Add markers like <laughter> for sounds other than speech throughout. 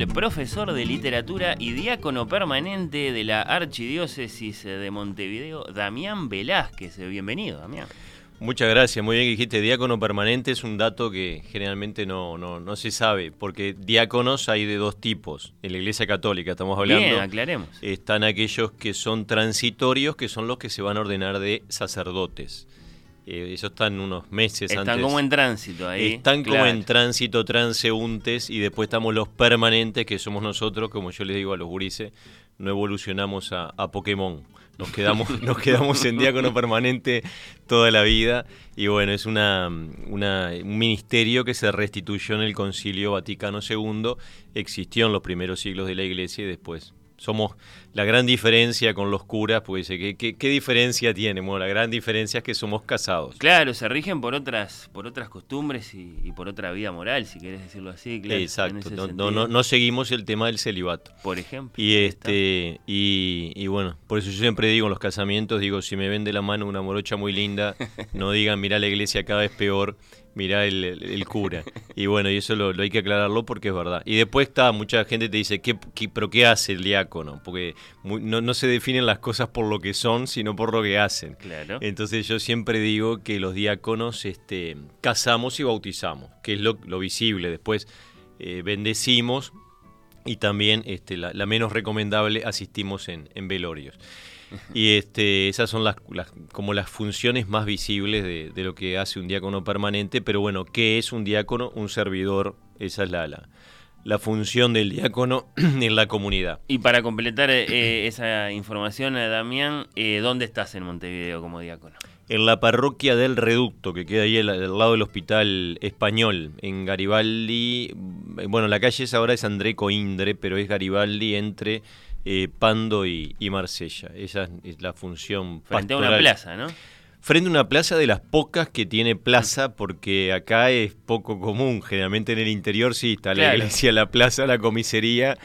El profesor de literatura y diácono permanente de la Archidiócesis de Montevideo, Damián Velázquez. Bienvenido, Damián. Muchas gracias, muy bien que dijiste. Diácono permanente es un dato que generalmente no, no, no se sabe, porque diáconos hay de dos tipos. En la Iglesia Católica estamos hablando. Bien, aclaremos. Están aquellos que son transitorios, que son los que se van a ordenar de sacerdotes. Eh, eso están unos meses Están antes. como en tránsito ahí. Están como en tránsito, transeúntes, y después estamos los permanentes, que somos nosotros, como yo les digo a los gurises, no evolucionamos a, a Pokémon. Nos quedamos, <laughs> nos quedamos en diácono permanente toda la vida. Y bueno, es una, una- un ministerio que se restituyó en el Concilio Vaticano II. Existió en los primeros siglos de la Iglesia y después. Somos la gran diferencia con los curas, pues dice, ¿qué, qué, qué diferencia tiene? Bueno, la gran diferencia es que somos casados. Claro, se rigen por otras, por otras costumbres y, y por otra vida moral, si querés decirlo así. Claro, Exacto, no, no, sentido. no- no seguimos el tema del celibato. Por ejemplo. Y este y, y bueno, por eso yo siempre digo en los casamientos, digo, si me ven de la mano una morocha muy linda, <laughs> no digan, mirá la iglesia cada vez peor, mirá el, el- el cura. Y bueno, y eso lo, lo hay que aclararlo porque es verdad. Y después está, mucha gente te dice, ¿qué, qué- pero qué hace el diácono? Porque no, no se definen las cosas por lo que son, sino por lo que hacen. Claro. Entonces yo siempre digo que los diáconos este, casamos y bautizamos, que es lo, lo visible. Después eh, bendecimos y también este, la, la menos recomendable asistimos en, en velorios. <laughs> Y este, esas son las, las- como las funciones más visibles de, de lo que hace un diácono permanente. Pero bueno, ¿qué es un diácono? Un servidor. Esa es la, la, la función del diácono <clears throat> en la comunidad. Y para completar eh, esa información, eh, Damián, eh, ¿dónde estás en Montevideo como diácono? En la parroquia del Reducto, que queda ahí al, al lado del Hospital Español, en Garibaldi. Bueno, la calle es ahora es André Coindre, pero es Garibaldi entre eh, Pando y, y Marsella. Esa es- la función Frente a una plaza, ¿no? Frente a una plaza de las pocas que tiene plaza, porque acá es poco común. Generalmente en el interior sí está la Claro. iglesia, la plaza, la comisaría.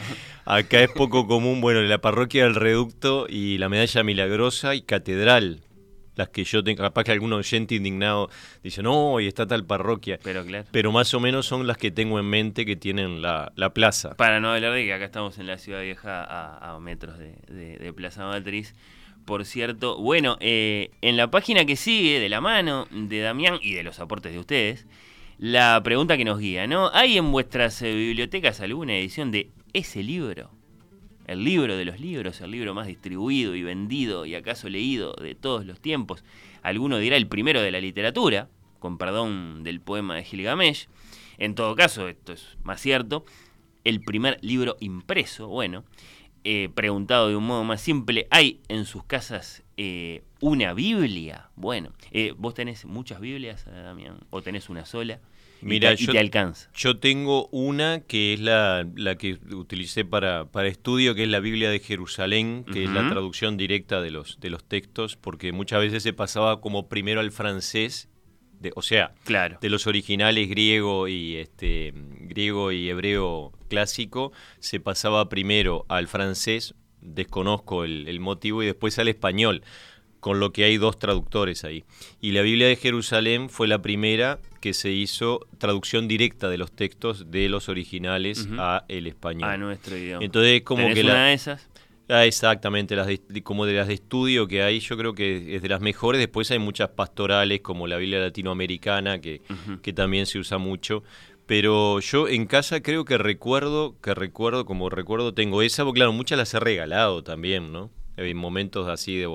Acá es poco común, bueno, la parroquia del Reducto y la medalla milagrosa y catedral. Las que yo tengo, capaz que algún oyente indignado dice, no, y está tal parroquia. Pero claro. Pero más o menos son las que tengo en mente que tienen la, la plaza. Para no hablar de que acá estamos en la ciudad vieja a, a metros de, de- de Plaza Matriz. Por cierto, bueno, eh, en la página que sigue, de la mano de Damián y de los aportes de ustedes, la pregunta que nos guía, ¿no? ¿Hay en vuestras eh, bibliotecas alguna edición de ese libro? El libro de los libros, el libro más distribuido y vendido y acaso leído de todos los tiempos. Alguno dirá el primero de la literatura, con perdón del poema de Gilgamesh. En todo caso, esto es más cierto, el primer libro impreso, bueno, eh, preguntado de un modo más simple, ¿hay en sus casas eh, una Biblia? Bueno, eh, ¿vos tenés muchas Biblias, eh, Damián? ¿O tenés una sola? Y Mira, y yo- te alcanza. Yo tengo una que es la, la que utilicé para, para estudio, que es la Biblia de Jerusalén, que es la traducción directa de los, de los textos, porque muchas veces se pasaba como primero al francés, de, o sea, Claro. de los originales griego y este griego y hebreo clásico, se pasaba primero al francés, desconozco el, el motivo, y después al español, con lo que hay dos traductores ahí. Y la Biblia de Jerusalén fue la primera que se hizo traducción directa de los textos de los originales Ujú. a el español. A nuestro idioma. Entonces como ¿Tenés que una la, de esas? Ah, exactamente, las de- como de las de estudio que hay, yo creo que es de las mejores. Después hay muchas pastorales, como la Biblia latinoamericana, que, que también se usa mucho. Pero yo en casa creo que recuerdo, que recuerdo, como recuerdo, tengo esa, porque claro, muchas las he regalado también, ¿no? En momentos así de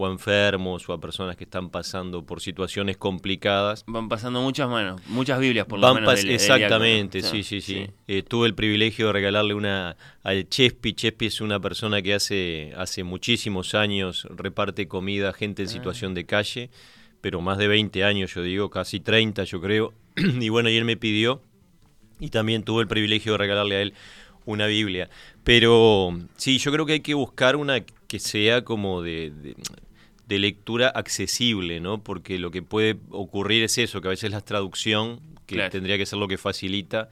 o a enfermos o a personas que están pasando por situaciones complicadas. Van pasando muchas manos, muchas Biblias por lo menos. exactamente, sí, sí, sí. Eh, tuve el privilegio de regalarle una al Chespi. Chespi es una persona que hace, hace muchísimos años reparte comida a gente en ah. situación de calle, pero más de 20 años, yo digo, casi 30 yo creo. <clears throat> y bueno, y él me pidió, y también tuve el privilegio de regalarle a él una Biblia. Pero sí, yo creo que hay que buscar una que sea como de, de lectura accesible, ¿no? Porque lo que puede ocurrir es eso, que a veces la traducción, que tendría que ser lo que facilita,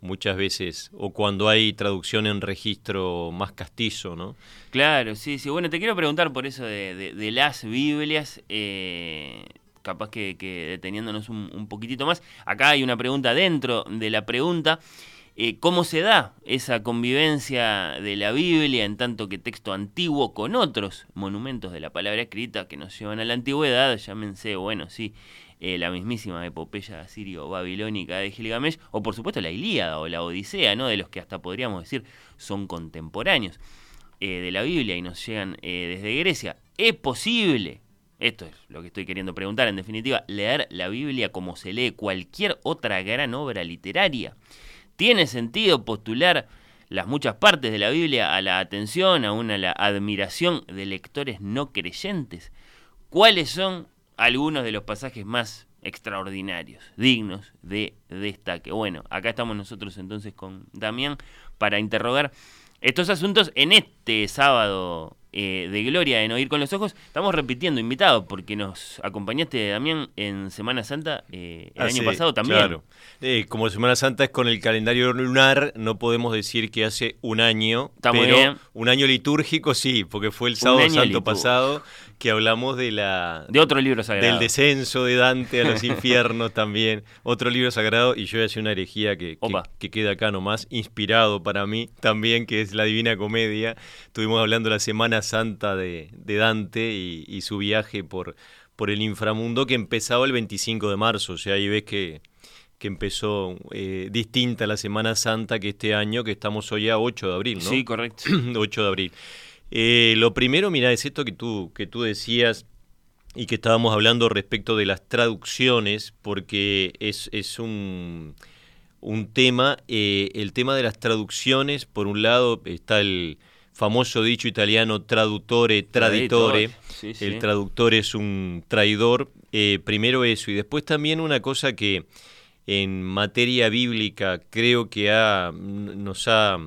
muchas veces, o cuando hay traducción en registro más castizo, ¿no? Claro, sí, sí. Bueno, te quiero preguntar por eso de, las Biblias, eh, capaz que, deteniéndonos un, un, poquitito más. Acá hay una pregunta dentro de la pregunta. Eh, cómo se da esa convivencia de la Biblia en tanto que texto antiguo con otros monumentos de la palabra escrita que nos llevan a la antigüedad, llámense, bueno, sí, eh, la mismísima epopeya sirio-babilónica de Gilgamesh, o por supuesto la Ilíada o la Odisea, ¿no? de los que hasta podríamos decir son contemporáneos eh, de la Biblia y nos llegan desde Grecia. ¿Es posible esto es lo que estoy queriendo preguntar, en definitiva, leer la Biblia como se lee cualquier otra gran obra literaria. ¿Tiene sentido postular las muchas partes de la Biblia a la atención, aún a la admiración de lectores no creyentes? ¿Cuáles son algunos de los pasajes más extraordinarios, dignos de destaque? Bueno, acá estamos nosotros entonces con Damián para interrogar estos asuntos en este sábado eh, de Gloria en Oír con los Ojos, estamos repitiendo invitado porque nos acompañaste, Damián, en Semana Santa eh, el ah, año pasado también. Claro. Eh, como Semana Santa es con el calendario lunar, no podemos decir que hace un año, pero un año litúrgico sí, porque fue el sábado santo pasado que hablamos de la de otro libro sagrado del descenso de Dante a los infiernos <laughs> también otro libro sagrado y yo voy a hacer una herejía que, que, queda acá nomás inspirado para mí también que es la Divina Comedia estuvimos hablando la Semana Santa de, Dante y, su viaje por por el inframundo que empezaba el 25 de marzo o sea ahí ves que que empezó eh, distinta la Semana Santa que este año, que estamos hoy a 8 de abril, ¿no? Sí, correcto. <clears throat> 8 de abril. Eh, lo primero, mira, es esto que tú, que tú decías y que estábamos hablando respecto de las traducciones, porque es, es un, un tema, eh, el tema de las traducciones, por un lado está el famoso dicho italiano traduttore, traditore, el traductor es un traidor, eh, primero eso, y después también una cosa que en materia bíblica creo que ha, nos ha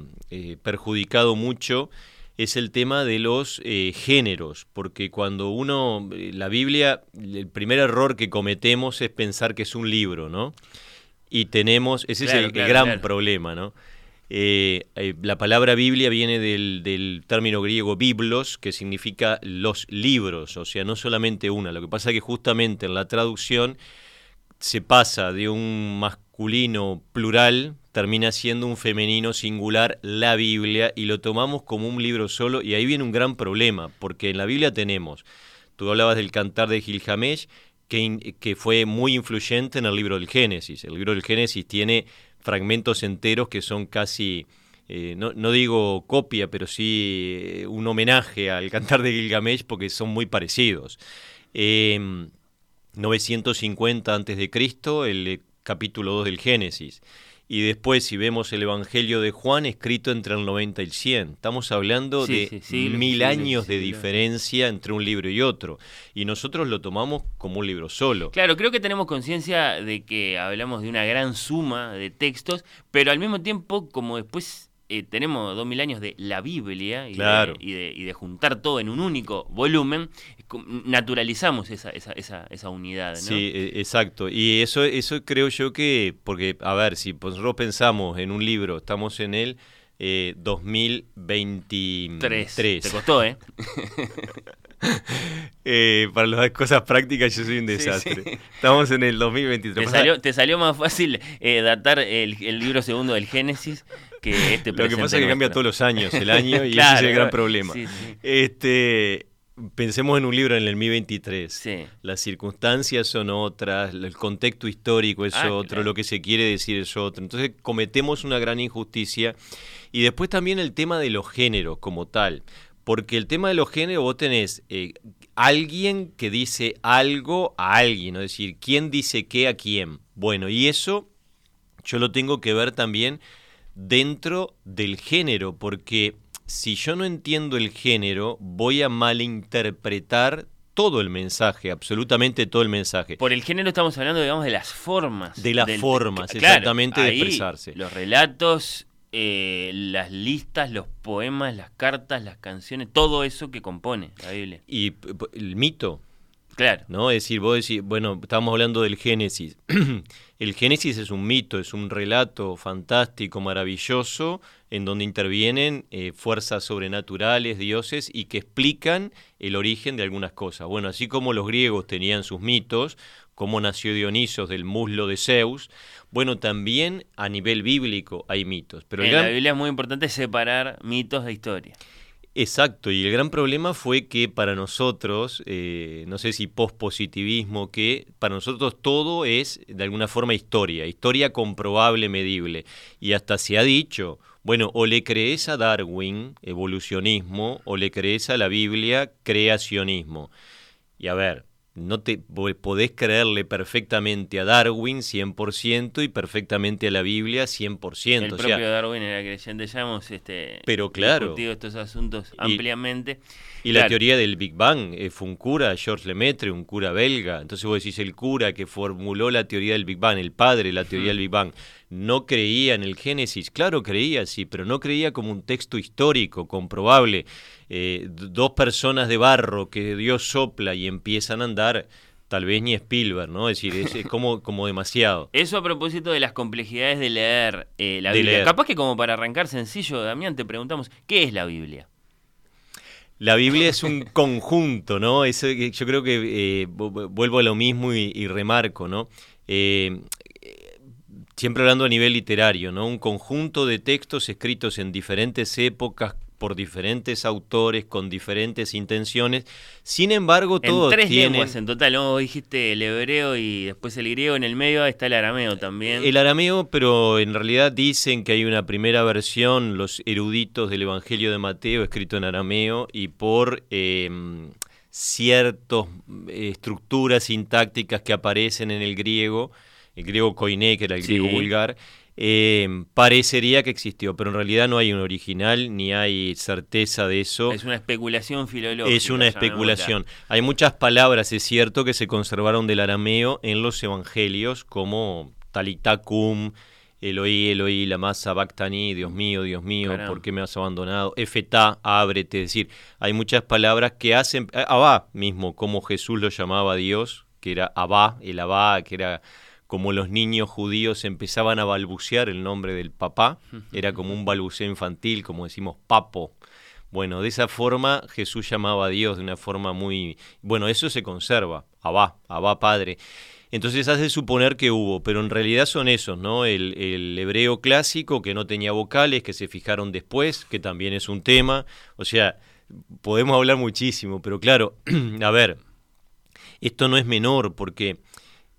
perjudicado mucho, es el tema de los eh, géneros, porque cuando uno, eh, la Biblia, el primer error que cometemos es pensar que es un libro, ¿no? Y tenemos, ese es el, gran problema, ¿no? Eh, la palabra Biblia viene del, del, término griego biblos, que significa los libros, o sea, no solamente una. Lo que pasa es que justamente en la traducción se pasa de un masculino plural, termina siendo un femenino singular la Biblia y lo tomamos como un libro solo y ahí viene un gran problema, porque en la Biblia tenemos, tú hablabas del cantar de Gilgamesh, que, que fue muy influyente en el libro del Génesis. El libro del Génesis tiene fragmentos enteros que son casi... Eh, no, no, digo copia, pero sí eh, un homenaje al cantar de Gilgamesh porque son muy parecidos. 950 em, a.C., el capítulo 2 del Génesis y después si vemos el Evangelio de Juan escrito entre el 90 y el 100. Estamos hablando de mil años de diferencia entre un libro y otro. Y nosotros lo tomamos como un libro solo. Claro, creo que tenemos conciencia de que hablamos de una gran suma de textos, pero al mismo tiempo, como después eh, tenemos dos mil años de la Biblia y, de, juntar todo en un único volumen, naturalizamos esa, esa, esa, esa unidad. ¿no? Sí, e, exacto. Y eso, eso creo yo que, porque, a ver, si nosotros pensamos en un libro, estamos en el eh, 2023. Te costó, ¿eh? <laughs> eh, para las cosas prácticas yo soy un desastre. Estamos en el 2023. Te salió, te salió más fácil eh, datar el, el, libro segundo del Génesis este Lo que pasa es que cambia todos los años, el año, y <laughs> ese es el gran problema. Este, pensemos en un libro en el 2023. Las circunstancias son otras, el contexto histórico es ah, otro, lo que se quiere decir es otro. Entonces cometemos una gran injusticia. Y después también el tema de los géneros como tal. Porque el tema de los géneros, vos tenés eh, alguien que dice algo a alguien, es decir, quién dice qué a quién. Bueno, y eso yo lo tengo que ver también dentro del género, porque si yo no entiendo el género, voy a malinterpretar todo el mensaje, absolutamente todo el mensaje. Por el género estamos hablando, digamos, de las formas. De las formas, exactamente, de expresarse. Los relatos, eh, las listas, los poemas, las cartas, las canciones, todo eso que compone la Biblia. Y el mito. Claro. ¿No? Es decir, vos decís, bueno, estamos hablando del Génesis. <clears throat> el Génesis es un mito, es un relato fantástico, maravilloso, en donde intervienen eh, fuerzas sobrenaturales, dioses, y que explican el origen de algunas cosas. Bueno, así como los griegos tenían sus mitos, cómo nació Dionisos del muslo de Zeus, bueno, también a nivel bíblico hay mitos. Pero en la Biblia es muy importante separar mitos de historia. Exacto, y el gran problema fue que para nosotros, eh, no sé si pospositivismo, que para nosotros todo es de alguna forma historia, historia comprobable, medible. Y hasta se ha dicho, bueno, o le crees a Darwin, evolucionismo, o le crees a la Biblia, creacionismo. Y a ver, no te podés creerle perfectamente a Darwin 100% y perfectamente a la Biblia 100%. El propio Darwin era creyente, ya hemos este, pero claro, discutido estos asuntos ampliamente. Y la teoría del Big Bang eh, fue un cura, Georges Lemaitre, un cura belga. Entonces vos decís, el cura que formuló la teoría del Big Bang, el padre de la teoría del Big Bang, no creía en el Génesis. Claro, creía, sí, pero no creía como un texto histórico, comprobable. Eh, dos personas de barro que Dios sopla y empiezan a andar, tal vez ni Spielberg, ¿no? Es decir, es, como, como demasiado. <laughs> Eso a propósito de las complejidades de leer eh, la Biblia. Capaz que como para arrancar sencillo, Damián, te preguntamos, ¿qué es la Biblia? La Biblia es un conjunto, ¿no? Eso, yo creo que eh, vuelvo a lo mismo y, remarco, ¿no? siempre hablando a nivel literario, ¿no? Un conjunto de textos escritos en diferentes épocas, por diferentes autores con diferentes intenciones. Sin embargo, todos en tres tienen... lenguas en total, ¿no? dijiste el hebreo y después el griego, en el medio está el arameo también. El arameo, pero en realidad dicen que hay una primera versión, los eruditos del Evangelio de Mateo, escrito en arameo y por... Eh, ciertas eh, estructuras sintácticas que aparecen en el griego, el griego koiné, que era el griego vulgar, eh, parecería que existió, pero en realidad no hay un original ni hay certeza de eso. Es una especulación filológica. Es una especulación. Hay muchas palabras, es cierto, que se conservaron del arameo en los evangelios, como talitacum, Eloí, Eloí, la masa bactani, Dios mío, Dios mío, ¿por qué me has abandonado? Efetá, ábrete, es decir, hay muchas palabras que hacen, Abba mismo, como Jesús lo llamaba a Dios, que era Abba, el Abba, que era como los niños judíos empezaban a balbucear el nombre del papá, era como un balbuceo infantil, como decimos papo. Bueno, de esa forma Jesús llamaba a Dios de una forma muy... Bueno, eso se conserva, Abba, Abba Padre. Entonces hace suponer que hubo, pero en realidad son esos, ¿no? El, el, hebreo clásico que no tenía vocales, que se fijaron después, que también es un tema. O sea, podemos hablar muchísimo, pero claro, <clears throat> a ver, esto no es menor porque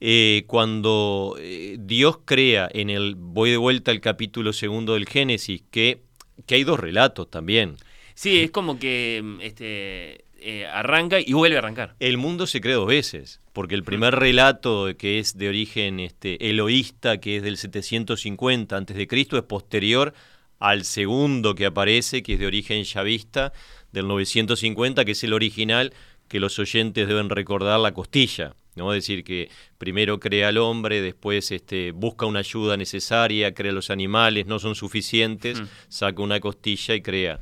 eh, cuando eh, Dios crea en el, voy de vuelta al capítulo segundo del Génesis, que, que hay dos relatos también. Sí, es como que mm, este, eh, arranca y vuelve a arrancar. El mundo se crea dos veces, porque el primer relato que es de origen este, eloísta, que es del 750 a.C., es posterior al segundo que aparece, que es de origen chavista, del 950, que es el original, que los oyentes deben recordar la costilla. ¿No? Es decir, que primero crea al hombre, después este, busca una ayuda necesaria, crea los animales, no son suficientes, saca una costilla y crea.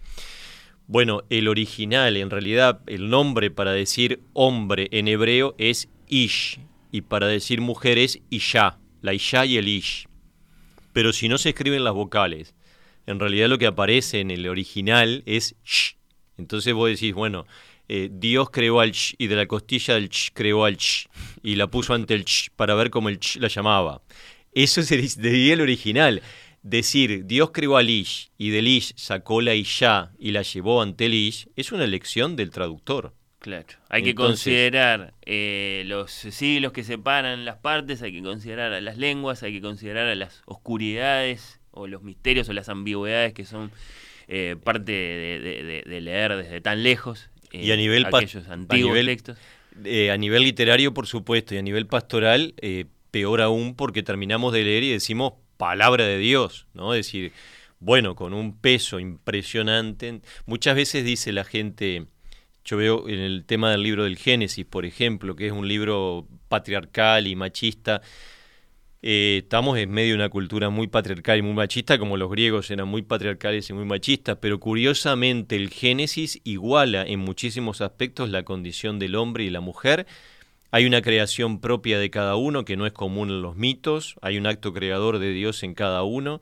Bueno, el original, en realidad, el nombre para decir hombre en hebreo es Ish, y para decir mujer es Isha, la Isha y el Ish. Pero si no se escriben las vocales, en realidad lo que aparece en el original es Sh. Entonces vos decís, bueno, eh, Dios creó al ch y de la costilla del ch creó al ch y la puso ante el ch para ver cómo el ch la llamaba. Eso sería el original. Decir Dios creó al ish y del ish sacó la isha y la llevó ante el ish es una elección del traductor. Claro. Hay que considerar eh, los siglos que separan las partes, hay que considerar a las lenguas, hay que considerar a las oscuridades o los misterios o las ambigüedades que son eh, parte de, leer desde tan lejos y a nivel aquellos antiguos textos. a nivel literario, por supuesto, y a nivel pastoral, peor aún porque terminamos de leer y decimos palabra de Dios, ¿no? Es decir, bueno, con un peso impresionante. Muchas veces dice la gente, yo veo en el tema del libro del Génesis, por ejemplo, que es un libro patriarcal y machista, eh, estamos en medio de una cultura muy patriarcal y muy machista, como los griegos eran muy patriarcales y muy machistas, pero curiosamente el Génesis iguala en muchísimos aspectos la condición del hombre y la mujer. Hay una creación propia de cada uno que no es común en los mitos, hay un acto creador de Dios en cada uno.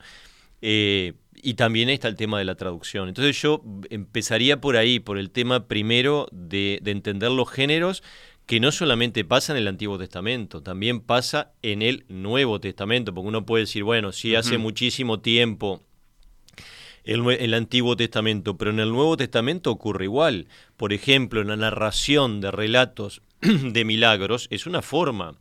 Eh, y también está el tema de la traducción. Entonces yo empezaría por ahí, por el tema primero de, entender los géneros, que no solamente pasa en el Antiguo Testamento, también pasa en el Nuevo Testamento, porque uno puede decir, bueno, sí hace muchísimo tiempo el, el, Antiguo Testamento, pero en el Nuevo Testamento ocurre igual. Por ejemplo, en la narración de relatos <clears throat> de milagros es una forma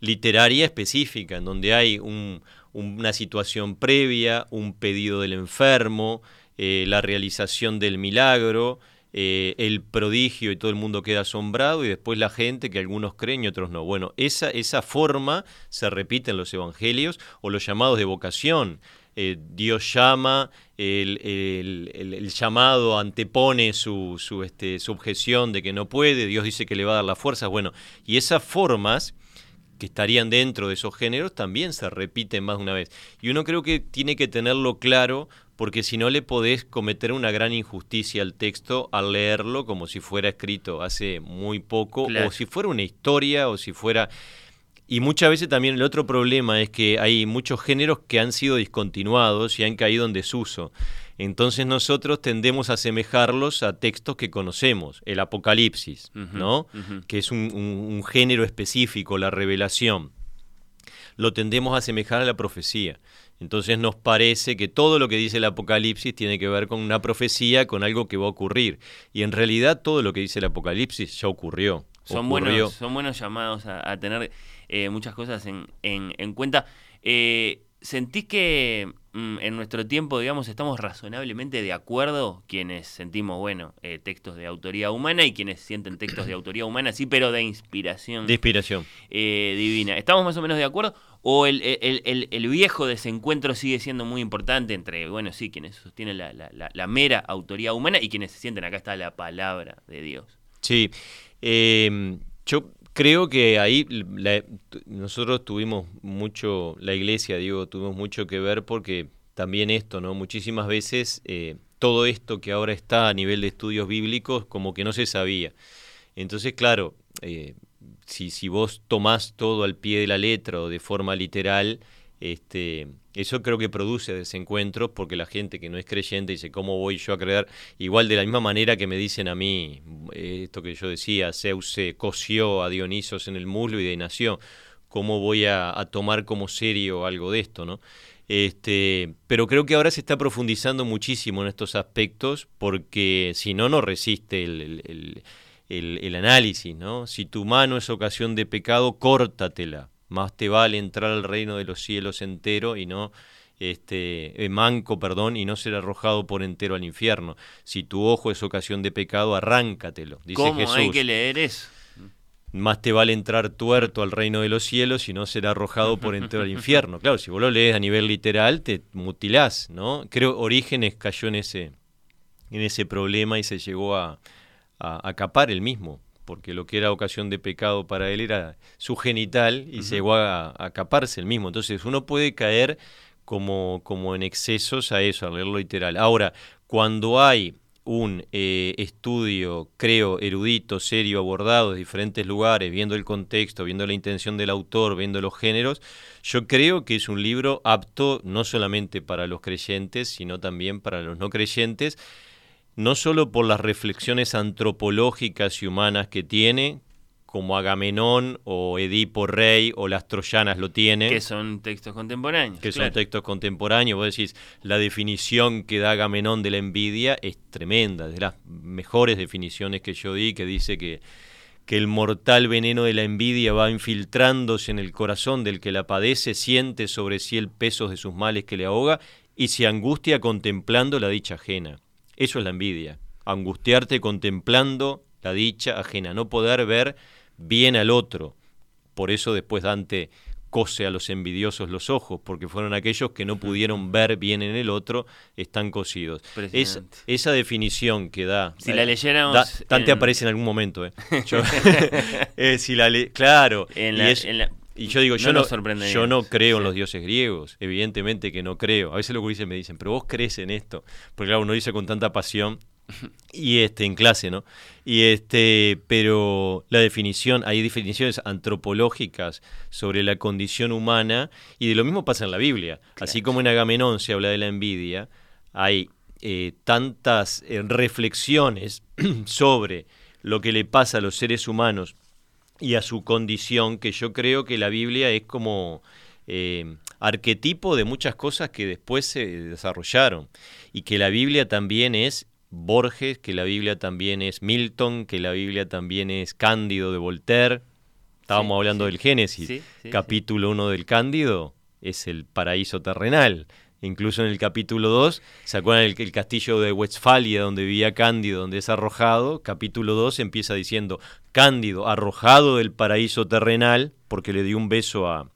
literaria específica, en donde hay un, una situación previa, un pedido del enfermo, eh, la realización del milagro, eh, el prodigio y todo el mundo queda asombrado y después la gente que algunos creen y otros no. Bueno, esa, esa forma se repite en los evangelios o los llamados de vocación. Eh, Dios llama, el, el, llamado antepone su, su, este, su objeción de que no puede, Dios dice que le va a dar las fuerzas. Bueno, y esas formas que estarían dentro de esos géneros también se repiten más de una vez. Y uno creo que tiene que tenerlo claro porque si no le podés cometer una gran injusticia al texto al leerlo como si fuera escrito hace muy poco o si fuera una historia o si fuera... Y muchas veces también el otro problema es que hay muchos géneros que han sido discontinuados y han caído en desuso. Entonces nosotros tendemos a asemejarlos a textos que conocemos, el Apocalipsis, ¿no? Que es un, género específico, la revelación. Lo tendemos a asemejar a la profecía. Entonces nos parece que todo lo que dice el Apocalipsis tiene que ver con una profecía, con algo que va a ocurrir. Y en realidad todo lo que dice el Apocalipsis ya ocurrió. Son, buenos, son buenos llamados a, tener eh, muchas cosas en, en, cuenta. Eh, ¿Sentís que mm, en nuestro tiempo, digamos, estamos razonablemente de acuerdo quienes sentimos, bueno, eh, textos de autoría humana y quienes sienten textos de autoría humana, sí, pero de inspiración. De inspiración. Eh, divina. ¿Estamos más o menos de acuerdo? ¿O el, el, viejo desencuentro sigue siendo muy importante entre, bueno, sí, quienes sostienen la, la, mera autoría humana y quienes se sienten acá está la palabra de Dios? Sí. Eh, yo Creo que ahí nosotros tuvimos mucho, la iglesia, digo, tuvimos mucho que ver porque también esto, ¿no? Muchísimas veces eh, todo esto que ahora está a nivel de estudios bíblicos como que no se sabía. Entonces, claro, eh, si, si vos tomás todo al pie de la letra o de forma literal, este, eso creo que produce desencuentros porque la gente que no es creyente dice, ¿cómo voy yo a creer? Igual de la misma manera que me dicen a mí, eh, esto que yo decía, Zeus se cosió a Dionisos en el muslo y de nació, ¿cómo voy a, tomar como serio algo de esto? ¿no? Este, pero creo que ahora se está profundizando muchísimo en estos aspectos porque si no, no resiste el, el análisis. ¿no? Si tu mano es ocasión de pecado, córtatela más te vale entrar al reino de los cielos entero y no este eh, manco, perdón, y no ser arrojado por entero al infierno. Si tu ojo es ocasión de pecado, arráncatelo, dice ¿Cómo Jesús. hay que leer eso? Más te vale entrar tuerto al reino de los cielos y no ser arrojado por entero al infierno. Claro, si vos lo lees a nivel literal, te mutilás, ¿no? Creo Orígenes cayó en ese, en ese problema y se llegó a, a, a capar el mismo porque lo que era ocasión de pecado para él era su genital y se llegó a, acaparse el mismo. Entonces uno puede caer como, como en excesos a eso, a leerlo literal. Ahora, cuando hay un eh, estudio, creo, erudito, serio, abordado de diferentes lugares, viendo el contexto, viendo la intención del autor, viendo los géneros, yo creo que es un libro apto no solamente para los creyentes, sino también para los no creyentes, no solo por las reflexiones antropológicas y humanas que tiene, como Agamenón o Edipo Rey o las Troyanas lo tienen. Que son textos contemporáneos. Que son textos contemporáneos. Vos decís, la definición que da Agamenón de la envidia es tremenda, de las mejores definiciones que yo di, que dice que, que el mortal veneno de la envidia va infiltrándose en el corazón del que la padece, siente sobre sí el peso de sus males que le ahoga y se angustia contemplando la dicha ajena. Eso es la envidia, angustiarte contemplando la dicha ajena, no poder ver bien al otro. Por eso después Dante cose a los envidiosos los ojos, porque fueron aquellos que no pudieron ver bien en el otro, están cosidos. Es, esa definición que da... Si la leyéramos... Dante aparece en algún momento, ¿eh? <laughs> <laughs> eh si la claro. y, yo digo, yo, no, yo no creo en los dioses griegos, evidentemente que no creo. A veces los dicen me dicen, pero vos crees en esto. Porque claro, uno dice con tanta pasión y este en clase, ¿no? Y este, pero la definición, hay definiciones antropológicas sobre la condición humana y de lo mismo pasa en la Biblia. Así como en Agamenón se habla de la envidia, hay eh, tantas eh, reflexiones <clears throat> sobre lo que le pasa a los seres humanos y a su condición que yo creo que la Biblia es como eh, arquetipo de muchas cosas que después se desarrollaron y que la Biblia también es Borges, que la Biblia también es Milton, que la Biblia también es Cándido de Voltaire. Estábamos hablando del Génesis. capítulo 1 del Cándido es el paraíso terrenal. Incluso en el capítulo 2, ¿se acuerdan el, castillo de Westfalia donde vivía Cándido, donde es arrojado? Capítulo 2 empieza diciendo, Cándido, arrojado del paraíso terrenal, porque le dio un beso a,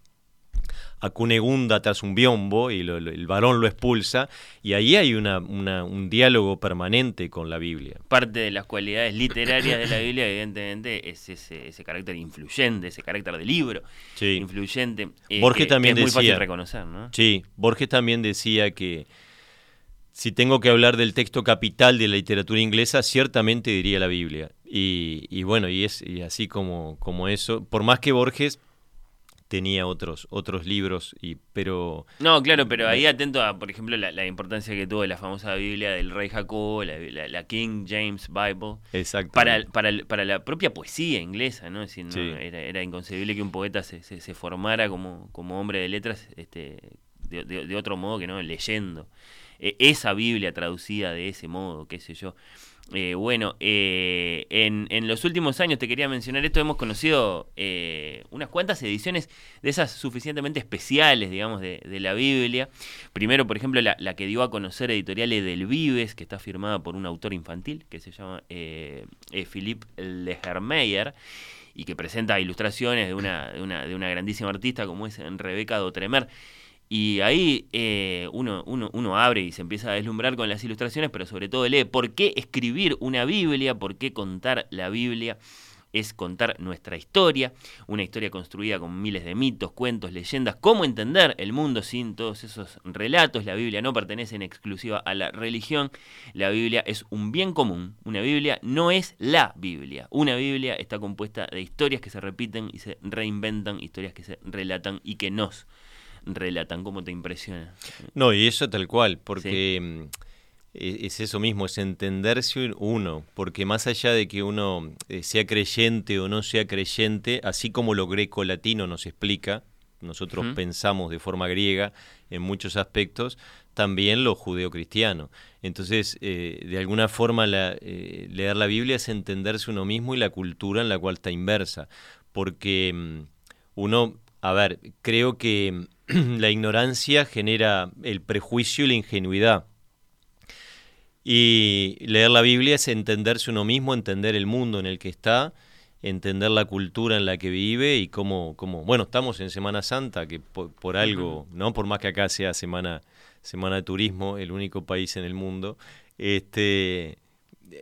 a Cunegunda tras un biombo y el varón lo expulsa, y ahí hay una, un diálogo permanente con la Biblia. Parte de las cualidades literarias de la Biblia, evidentemente, es ese, ese carácter influyente, ese carácter de libro influyente, eh, Borges también es muy decía, fácil reconocer. ¿no? Sí, Borges también decía que si tengo que hablar del texto capital de la literatura inglesa, ciertamente diría la Biblia. Y, y bueno, y es y así como, como eso, por más que Borges tenía otros otros libros y pero no claro pero ahí atento a por ejemplo la, importancia que tuvo la famosa Biblia del rey Jacob la, King James Bible Exacto. para para, para la propia poesía inglesa no, era, inconcebible que un poeta se, se, formara como como hombre de letras este de, de otro modo que no leyendo. E, esa Biblia traducida de ese modo qué sé yo eh, bueno, eh, en, en, los últimos años, te quería mencionar esto, hemos conocido eh, unas cuantas ediciones de esas suficientemente especiales, digamos, de, la Biblia. Primero, por ejemplo, la, que dio a conocer editoriales del Vives, que está firmada por un autor infantil, que se llama Philippe Legermeyer, y que presenta ilustraciones de una, de una, de una grandísima artista como es Rebeca Dotremer. Y ahí eh, uno, uno, uno, abre y se empieza a deslumbrar con las ilustraciones, pero sobre todo lee por qué escribir una Biblia, por qué contar la Biblia. Es contar nuestra historia, una historia construida con miles de mitos, cuentos, leyendas, cómo entender el mundo sin todos esos relatos. La Biblia no pertenece en exclusiva a la religión, la Biblia es un bien común, una Biblia no es la Biblia. Una Biblia está compuesta de historias que se repiten y se reinventan, historias que se relatan y que nos relatan, ¿cómo te impresiona? No, y eso tal cual, porque mm, e, es eso mismo, es entenderse uno, porque más allá de que uno eh, sea creyente o no sea creyente, así como lo greco-latino nos explica, nosotros pensamos de forma griega en muchos aspectos, también lo judeo-cristiano. Entonces, eh, de alguna forma, eh, leer la Biblia es entenderse uno mismo y la cultura en la cual está inversa, porque mm, uno, a ver, creo que <clears throat> la ignorancia genera el prejuicio y la ingenuidad. Y leer la Biblia es entenderse uno mismo, entender el mundo en el que está, entender la cultura en la que vive y cómo, cómo bueno, estamos en Semana Santa, que por, algo, ¿no? Por más que acá sea semana, semana de turismo, el único país en el mundo, este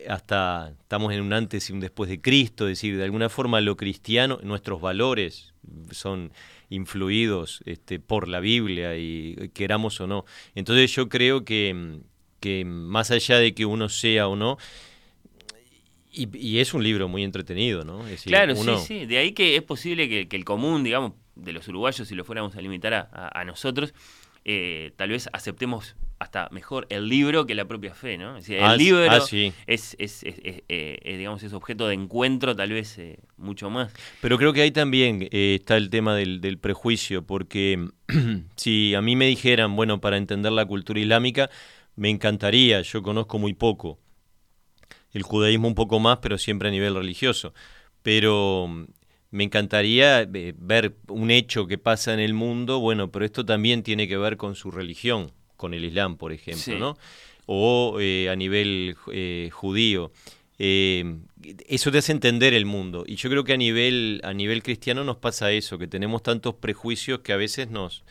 hasta estamos en un antes y un después de Cristo, es decir, de alguna forma lo cristiano, nuestros valores son influidos este, por la Biblia y queramos o no. Entonces yo creo que, que más allá de que uno sea o no, y, es un libro muy entretenido, ¿no? claro, sí, sí. De ahí que es posible que, el común, digamos, de los uruguayos, si lo fuéramos a limitar a, nosotros, eh, tal vez aceptemos hasta mejor el libro que la propia fe, ¿no? el ah, libro ah, es, es, eh, digamos, es objeto de encuentro tal vez eh, mucho más. Pero creo que ahí también eh, está el tema del, del prejuicio, porque <clears throat> si a mí me dijeran, bueno, para entender la cultura islámica, me encantaría, yo conozco muy poco, el judaísmo un poco más, pero siempre a nivel religioso, pero mm, me encantaría ver un hecho que pasa en el mundo, bueno, pero esto también tiene que ver con su religión con el Islam, por ejemplo, Sí. ¿no? O eh, a nivel eh, judío. Eh, eso te hace entender el mundo. Y yo creo que a nivel, a nivel cristiano nos pasa eso, que tenemos tantos prejuicios que a veces nos,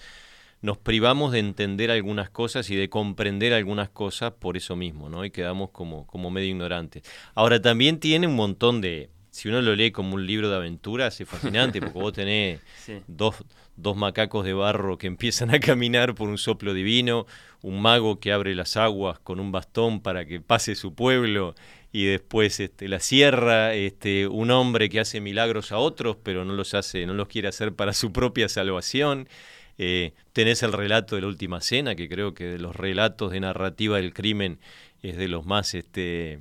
nos privamos de entender algunas cosas y de comprender algunas cosas por eso mismo, ¿no? Y quedamos como, como medio ignorantes. Ahora, también tiene un montón de... Si uno lo lee como un libro de aventuras, es fascinante, porque vos tenés <laughs> Sí. dos, dos macacos de barro que empiezan a caminar por un soplo divino, un mago que abre las aguas con un bastón para que pase su pueblo, y después este, la sierra, este, un hombre que hace milagros a otros, pero no los hace, no los quiere hacer para su propia salvación. Eh, tenés el relato de la última cena, que creo que de los relatos de narrativa del crimen es de los más este,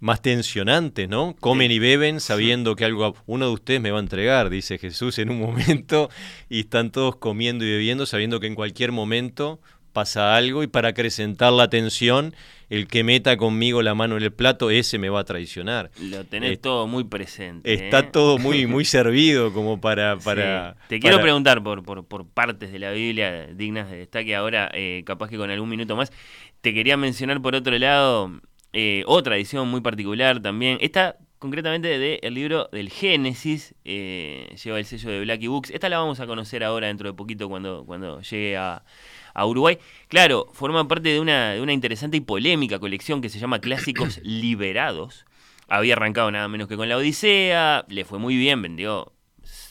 más tensionantes, ¿no? Comen y beben sabiendo que algo uno de ustedes me va a entregar, dice Jesús en un <laughs> momento, y están todos comiendo y bebiendo sabiendo que en cualquier momento pasa algo y para acrecentar la tensión, el que meta conmigo la mano en el plato, ese me va a traicionar. Lo tenés Eh, todo muy presente. Está ¿eh? todo muy, <laughs> muy servido como para... Sí. para Te quiero para- preguntar por, por, por partes de la Biblia dignas de destaque ahora, eh, capaz que con algún minuto más. Te quería mencionar por otro lado eh, otra edición muy particular también. Esta concretamente del libro del Génesis, eh, lleva el sello de Blacky Books. Esta la vamos a conocer ahora dentro de poquito cuando, cuando llegue a, a Uruguay. Claro, forma parte de una, de una interesante y polémica colección que se llama Clásicos <coughs> Liberados. Había arrancado nada menos que con la Odisea, le fue muy bien, vendió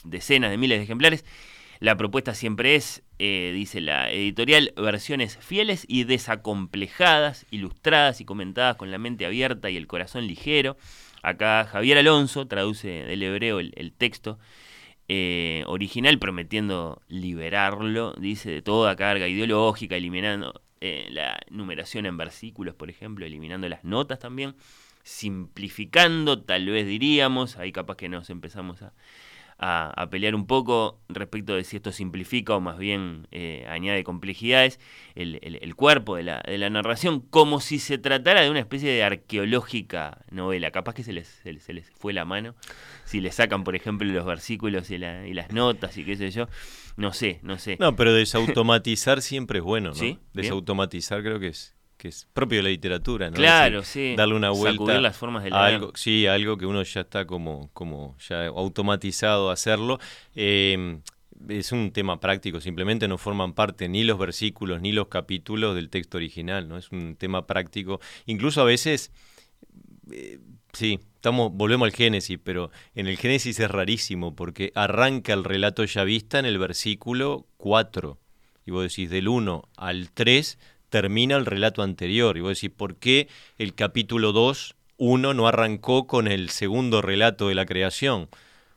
decenas de miles de ejemplares. La propuesta siempre es, eh, dice la editorial, versiones fieles y desacomplejadas, ilustradas y comentadas con la mente abierta y el corazón ligero. Acá Javier Alonso traduce del hebreo el, texto eh, original prometiendo liberarlo, dice, de toda carga ideológica, eliminando eh, la numeración en versículos, por ejemplo, eliminando las notas también, simplificando, tal vez diríamos, ahí capaz que nos empezamos a, a, a pelear un poco respecto de si esto simplifica o más bien eh, añade complejidades, el, el- el cuerpo de la, de la narración, como si se tratara de una especie de arqueológica novela. Capaz que se les, se les, se les fue la mano, si le sacan, por ejemplo, los versículos y, la- y las notas y qué sé yo. No sé, no sé. No, pero desautomatizar siempre es bueno, ¿no? Sí. Desautomatizar creo que es que es propio de la literatura, ¿no? claro, decir, sí. Darle una vuelta Sacudir las formas de la algo, sí, algo que uno ya está como, como ya automatizado a hacerlo. Eh, es un tema práctico, simplemente no forman parte ni los versículos ni los capítulos del texto original, ¿no? Es un tema práctico. Incluso a veces, eh, sí, estamos, volvemos al Génesis, pero en el Génesis es rarísimo porque arranca el relato ya vista en el versículo 4. Y vos decís, del 1 al 3 termina el relato anterior. Y vos decís, ¿por qué el capítulo 2, 1 no arrancó con el segundo relato de la creación?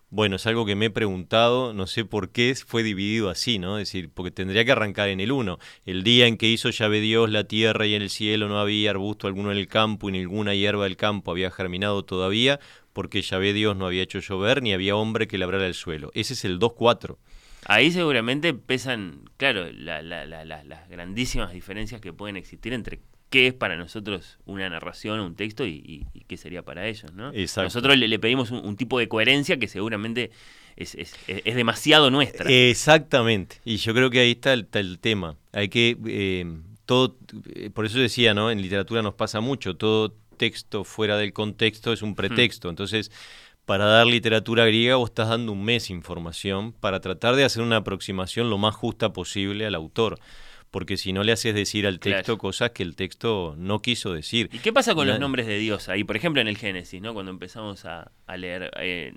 Bueno, es algo que me he preguntado, no sé por qué fue dividido así, ¿no? Es decir, porque tendría que arrancar en el 1. El día en que hizo llave Dios la tierra y en el cielo no había arbusto alguno en el campo y ninguna hierba del campo había germinado todavía, porque llave Dios no había hecho llover ni había hombre que labrara el suelo. Ese es el 2.4. Ahí seguramente pesan, claro, la- la- la- la- las grandísimas diferencias que pueden existir entre qué es para nosotros una narración, un texto y, y- y qué sería para ellos, ¿no? Exacto. Nosotros le, le pedimos un, un tipo de coherencia que seguramente es, es- es- es demasiado nuestra. Exactamente. Y yo creo que ahí está el, está el tema. Hay que eh, todo, eh, por eso decía, ¿no? En literatura nos pasa mucho. Todo texto fuera del contexto es un pretexto. Entonces, para dar literatura griega, vos estás dando un mes información para tratar de hacer una aproximación lo más justa posible al autor. Porque si no le haces decir al texto Claro. cosas que el texto no quiso decir. ¿Y qué pasa con los nombres de Dios ahí? Por ejemplo, en el Génesis, ¿no? Cuando empezamos a, a leer, eh,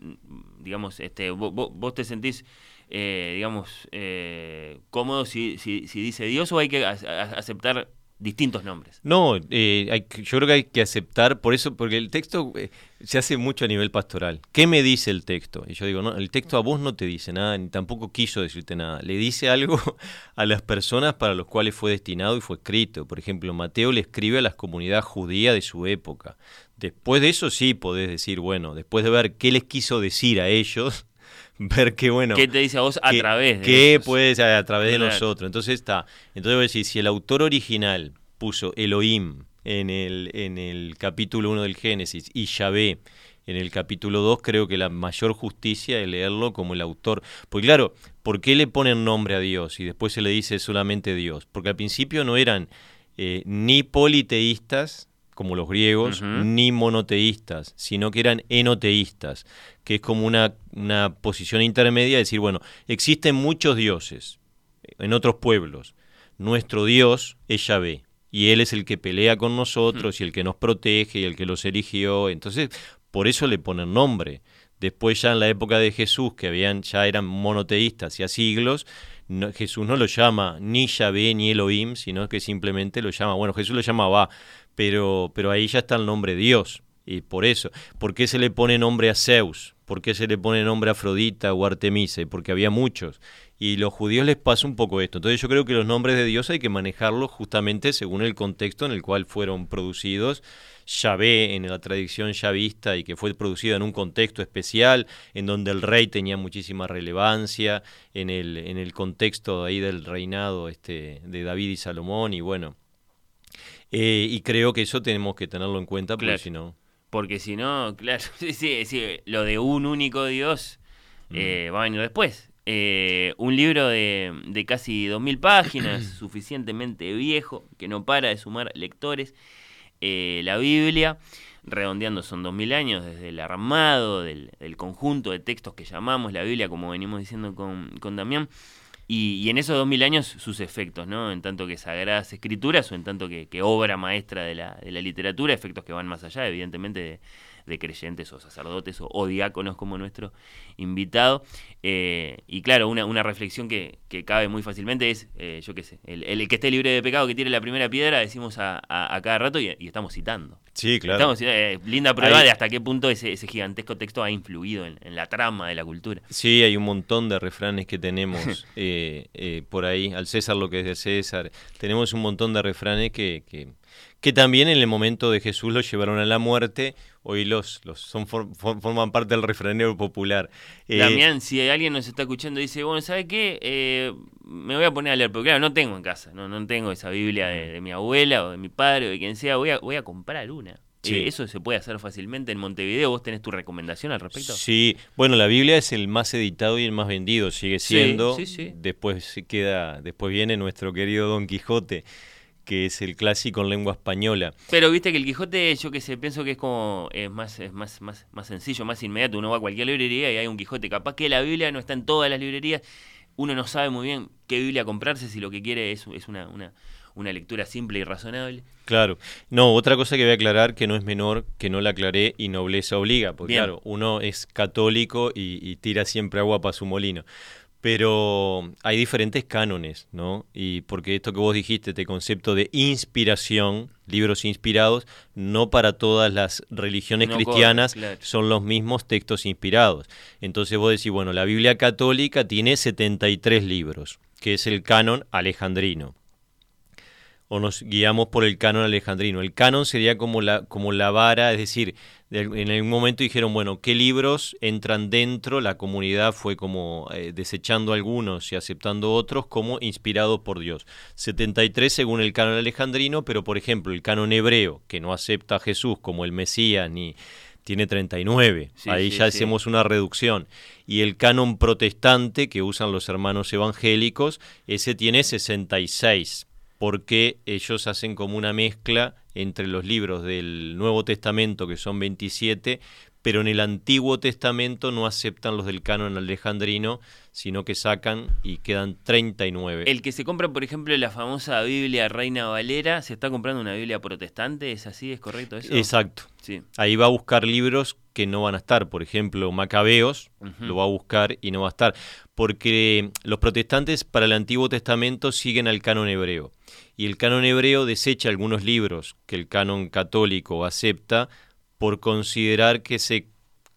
digamos, este, vos, vos- te sentís, eh, digamos, eh, cómodo si, si, si dice Dios o hay que a- a- aceptar distintos nombres. No, eh, hay que- yo creo que hay que aceptar, por eso, porque el texto eh, se hace mucho a nivel pastoral. ¿Qué me dice el texto? Y yo digo, no, el texto a vos no te dice nada, ni tampoco quiso decirte nada. Le dice algo <laughs> a las personas para los cuales fue destinado y fue escrito. Por ejemplo, Mateo le escribe a la comunidad judía de su época. Después de eso sí podés decir, bueno, después de ver qué les quiso decir a ellos, <laughs> ver qué bueno ¿Qué te dice a vos a que- través de ellos? puede ser a través de nosotros. Entonces está. Entonces voy a decir, si el autor original puso Elohim en el, en el capítulo 1 del Génesis y Yahvé en el capítulo 2, creo que la mayor justicia es leerlo como el autor. Porque claro, ¿por qué le ponen nombre a Dios y después se le dice solamente Dios? Porque al principio no eran eh, ni politeístas, como los griegos, ni monoteístas, sino que eran enoteístas, que es como una, una posición intermedia de decir, bueno, existen muchos dioses en otros pueblos. Nuestro Dios es Yahvé y Él es el que pelea con nosotros y el que nos protege y el que los eligió. Entonces, por eso le ponen nombre. Después ya en la época de Jesús, que habían, ya eran monoteístas y a siglos, Jesús no lo llama ni Yahvé ni Elohim, sino que simplemente lo llama, bueno, Jesús lo llama Va, pero, pero ahí ya está el nombre Dios. Y por eso, ¿por qué se le pone nombre a Zeus? ¿Por qué se le pone nombre a Afrodita o Artemisa? Porque había muchos. Y los judíos les pasa un poco esto. Entonces yo creo que los nombres de Dios hay que manejarlos justamente según el contexto en el cual fueron producidos. Yahvé en la tradición yavista y que fue producido en un contexto especial, en donde el rey tenía muchísima relevancia, en el, en el contexto ahí del reinado este, de David y Salomón, y bueno. Eh, y creo que eso tenemos que tenerlo en cuenta, porque si no... Porque si no, claro, <laughs> sí, sí, lo de un único Dios mm. eh, va a venir después. Eh, un libro de, de casi 2.000 páginas, <clears throat> suficientemente viejo, que no para de sumar lectores. Eh, la Biblia, redondeando son 2.000 años desde el armado del, conjunto de textos que llamamos la Biblia, como venimos diciendo con, con Damián. Y, en esos 2.000 años sus efectos, ¿no? En tanto que sagradas escrituras o en tanto que, obra maestra de la, de la literatura, efectos que van más allá, evidentemente, de, de creyentes o sacerdotes o, diáconos como nuestro invitado. Eh, y claro, una, una reflexión que, que, cabe muy fácilmente es, eh, yo qué sé, el, el, que esté libre de pecado, que tiene la primera piedra, decimos a, a, cada rato y, estamos citando. Sí, claro. Estamos, eh, linda prueba de hasta qué punto ese, ese gigantesco texto ha influido en, la trama de la cultura. Sí, hay un montón de refranes que tenemos <laughs> por ahí, al César lo que es de César. Tenemos un montón de refranes que, que que también en el momento de Jesús los llevaron a la muerte, hoy los, los son, forman parte del refranero popular. Eh, Damián, si alguien nos está escuchando y dice, bueno, ¿sabe qué? Eh, me voy a poner a leer, porque claro, no tengo en casa, no, no tengo esa Biblia de, mi abuela o de mi padre o de quien sea, voy a, voy a comprar una. Eh, ¿Eso se puede hacer fácilmente en Montevideo? ¿Vos tenés tu recomendación al respecto? Sí, bueno, la Biblia es el más editado y el más vendido, sigue siendo. Sí, sí, Después queda, después viene nuestro querido Don Quijote que es el clásico en lengua española. Pero viste que el Quijote, yo que sé, pienso que es como es más, es más, más, más sencillo, más inmediato. Uno va a cualquier librería y hay un Quijote. Capaz que la Biblia no está en todas las librerías. Uno no sabe muy bien qué Biblia comprarse si lo que quiere es, es una, una, una lectura simple y razonable. Claro. No, otra cosa que voy a aclarar que no es menor, que no la aclaré y nobleza obliga. Porque claro, uno es católico y, y tira siempre agua para su molino pero hay diferentes cánones, ¿no? Y porque esto que vos dijiste, este concepto de inspiración, libros inspirados, no para todas las religiones cristianas son los mismos textos inspirados. Entonces vos decís, bueno, la Biblia católica tiene 73 libros, que es el canon alejandrino. O nos guiamos por el canon alejandrino. El canon sería como la, como la vara, es decir, en algún momento dijeron, bueno, ¿qué libros entran dentro? La comunidad fue como eh, desechando algunos y aceptando otros como inspirados por Dios. 73 según el canon alejandrino, pero por ejemplo el canon hebreo, que no acepta a Jesús como el Mesías ni tiene 39. Ahí ya hacemos una reducción. Y el canon protestante que usan los hermanos evangélicos, ese tiene 66 porque ellos hacen como una mezcla entre los libros del Nuevo Testamento, que son 27, pero en el Antiguo Testamento no aceptan los del canon alejandrino, sino que sacan y quedan 39. El que se compra, por ejemplo, la famosa Biblia Reina Valera, se está comprando una Biblia protestante, ¿es así? ¿Es correcto eso? Exacto. Sí. Ahí va a buscar libros que no van a estar, por ejemplo, Macabeos, lo va a buscar y no va a estar, porque los protestantes para el Antiguo Testamento siguen al canon hebreo, y el canon hebreo desecha algunos libros que el canon católico acepta por considerar que se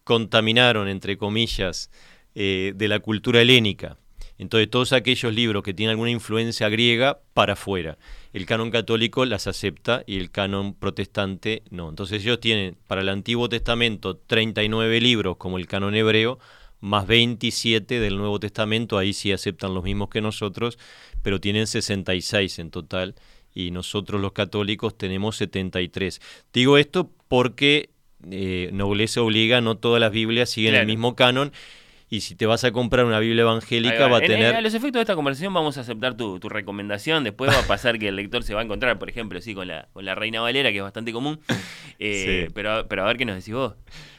contaminaron, entre comillas, eh, de la cultura helénica. Entonces todos aquellos libros que tienen alguna influencia griega, para afuera. El canon católico las acepta y el canon protestante no. Entonces ellos tienen para el Antiguo Testamento 39 libros como el canon hebreo, más 27 del Nuevo Testamento, ahí sí aceptan los mismos que nosotros, pero tienen 66 en total y nosotros los católicos tenemos 73. Digo esto porque eh, nobleza obliga, no todas las Biblias siguen el mismo canon. Y si te vas a comprar una Biblia evangélica, va a En- tener. en- a los efectos de esta conversación vamos a aceptar tu, tu recomendación. Después va a pasar que el lector se va a encontrar, por ejemplo, sí, con la, con la Reina Valera, que es bastante común. <laughs> Eh, Sí. pero, pero a ver qué nos decís vos.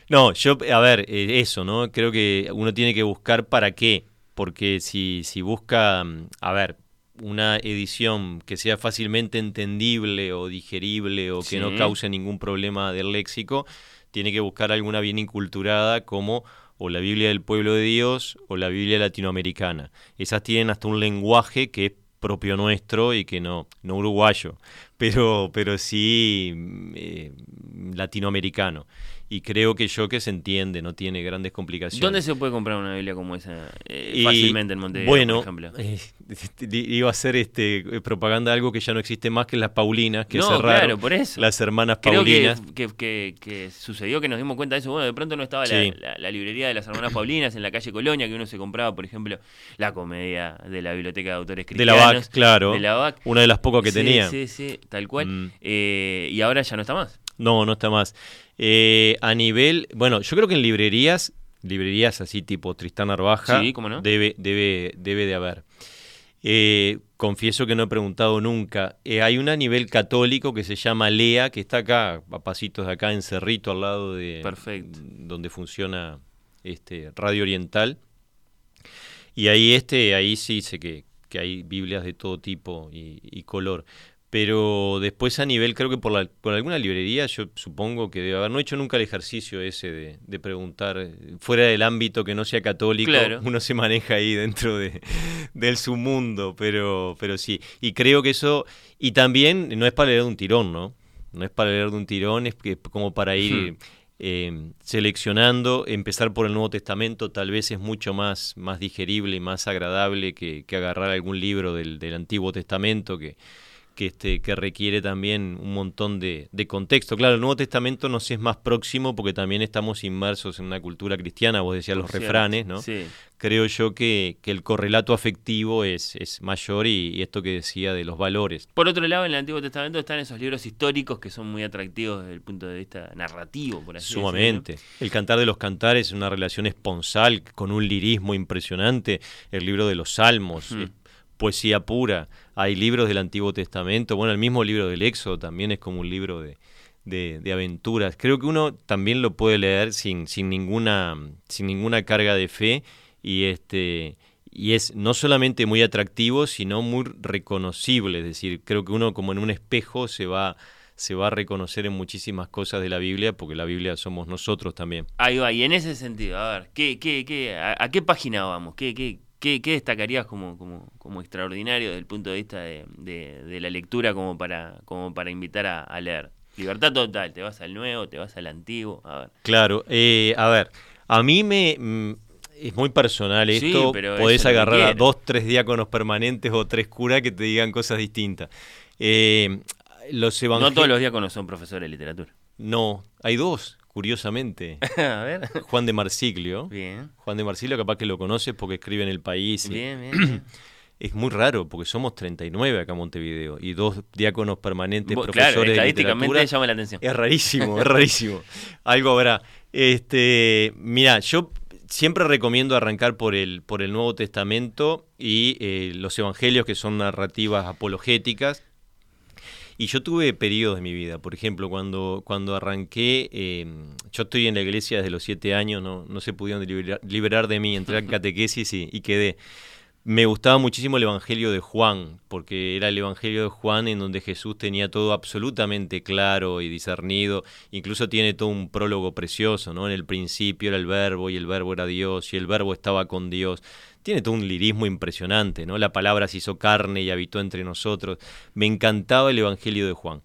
No, yo, a ver, eh, eso, ¿no? Creo que uno tiene que buscar para qué. Porque si, si busca, mm, a ver, una edición que sea fácilmente entendible o digerible o que Sí. no cause ningún problema del léxico, tiene que buscar alguna bien inculturada como o la Biblia del Pueblo de Dios o la Biblia latinoamericana. Esas tienen hasta un lenguaje que es propio nuestro y que no, no uruguayo, pero, pero sí mm, eh, latinoamericano. Y creo que yo que se entiende, no tiene grandes complicaciones. ¿Dónde se puede comprar una Biblia como esa eh, Y, fácilmente en Montevideo, bueno, por ejemplo? eh, <laughs> iba a hacer este eh, propaganda de algo que ya no existe más que las Paulinas, que no, cerraron. claro, por eso. Las hermanas Creo que, Paulinas. que, que- que sucedió que nos dimos cuenta de eso. Bueno, de pronto no estaba la- Sí. la, la librería de las hermanas Paulinas en la calle Colonia, que uno se compraba, por ejemplo, la comedia de la Biblioteca de Autores De Cristianos. la claro. De la VAC. Una de las pocas que Sí, tenía. Sí, sí, tal cual. Mm. Eh, y ahora ya no está más. No, no está más. Eh, a nivel, bueno, yo creo que en librerías, librerías así tipo Tristán Arbaja, Sí, no. debe, debe, debe de haber. Eh, confieso que no he preguntado nunca. Eh, hay una a nivel católico que se llama Lea, que está acá, a pasitos de acá en Cerrito, al lado de Perfecto. donde funciona este Radio Oriental. Y ahí este, ahí sí sé que, que hay Biblias de todo tipo y, y color. Pero después a nivel, creo que por, la- por alguna librería, yo supongo que debe haber. No he hecho nunca el ejercicio ese de, de preguntar, fuera del ámbito que no sea católico, Claro. uno se maneja ahí dentro de, del submundo, pero, pero sí. Y creo que eso, y también no es para leer de un tirón, ¿no? No es para leer de un tirón, es que como para ir Hmm. eh, seleccionando, empezar por el Nuevo Testamento tal vez es mucho más, más digerible y más agradable que, que agarrar algún libro del, del Antiguo Testamento que, que, este, que requiere también un montón de, de contexto. Claro, el Nuevo Testamento nos es más próximo porque también estamos inmersos en una cultura cristiana, vos decías los cierto. refranes, ¿no? Sí. Creo yo que, que el correlato afectivo es, es mayor y, y esto que decía de los valores. Por otro lado, en el Antiguo Testamento están esos libros históricos que son muy atractivos desde el punto de vista narrativo, por así decirlo. Sumamente. El Cantar de los Cantares es una relación esponsal con un lirismo impresionante. El libro de los Salmos. Es poesía pura. Hay libros del Antiguo Testamento. Bueno, el mismo libro del Éxodo también es como un libro de, de- aventuras. Creo que uno también lo puede leer sin, sin, ninguna, sin ninguna carga de fe y este y es no solamente muy atractivo, sino muy reconocible. Es decir, creo que uno como en un espejo se va se va a reconocer en muchísimas cosas de la Biblia, porque la Biblia somos nosotros también. Ahí va, y en ese sentido, a ver, ¿qué, qué, qué, a, a qué página vamos? ¿Qué, qué, qué, qué destacarías como, como, como extraordinario desde el punto de vista de, de- de la lectura como para, como para invitar a, a leer? Libertad total, te vas al nuevo, te vas al antiguo, a ver. Claro, eh, a ver, a mí me mm, es muy personal Sí, esto. pero Podés agarrar a dos, tres diáconos permanentes o tres curas que te digan cosas distintas. Eh, los No todos los diáconos son profesores de literatura. No, hay dos, curiosamente. <laughs> a ver. Juan de Marsiglio. Bien, Juan de Marsiglio, capaz que lo conoces porque escribe en El País. bien, bien. <clears throat> bien. Es muy raro porque somos 39 acá en Montevideo y dos diáconos permanentes Vos- profesores claro, de estadísticamente llama la atención. Es rarísimo, es rarísimo. <laughs> Algo habrá. Este, mira, yo siempre recomiendo arrancar por el, por el Nuevo Testamento y eh, los evangelios que son narrativas apologéticas. Y yo tuve periodos de mi vida, por ejemplo, cuando, cuando arranqué, eh, yo estoy en la iglesia desde los siete años, no, no se pudieron liberar, liberar de mí, entré a <laughs> catequesis y, y quedé. Me gustaba muchísimo el Evangelio de Juan, porque era el Evangelio de Juan en donde Jesús tenía todo absolutamente claro y discernido. Incluso tiene todo un prólogo precioso, ¿no? En el principio era el verbo y el verbo era Dios y el verbo estaba con Dios. Tiene todo un lirismo impresionante, ¿no? La palabra se hizo carne y habitó entre nosotros. Me encantaba el Evangelio de Juan.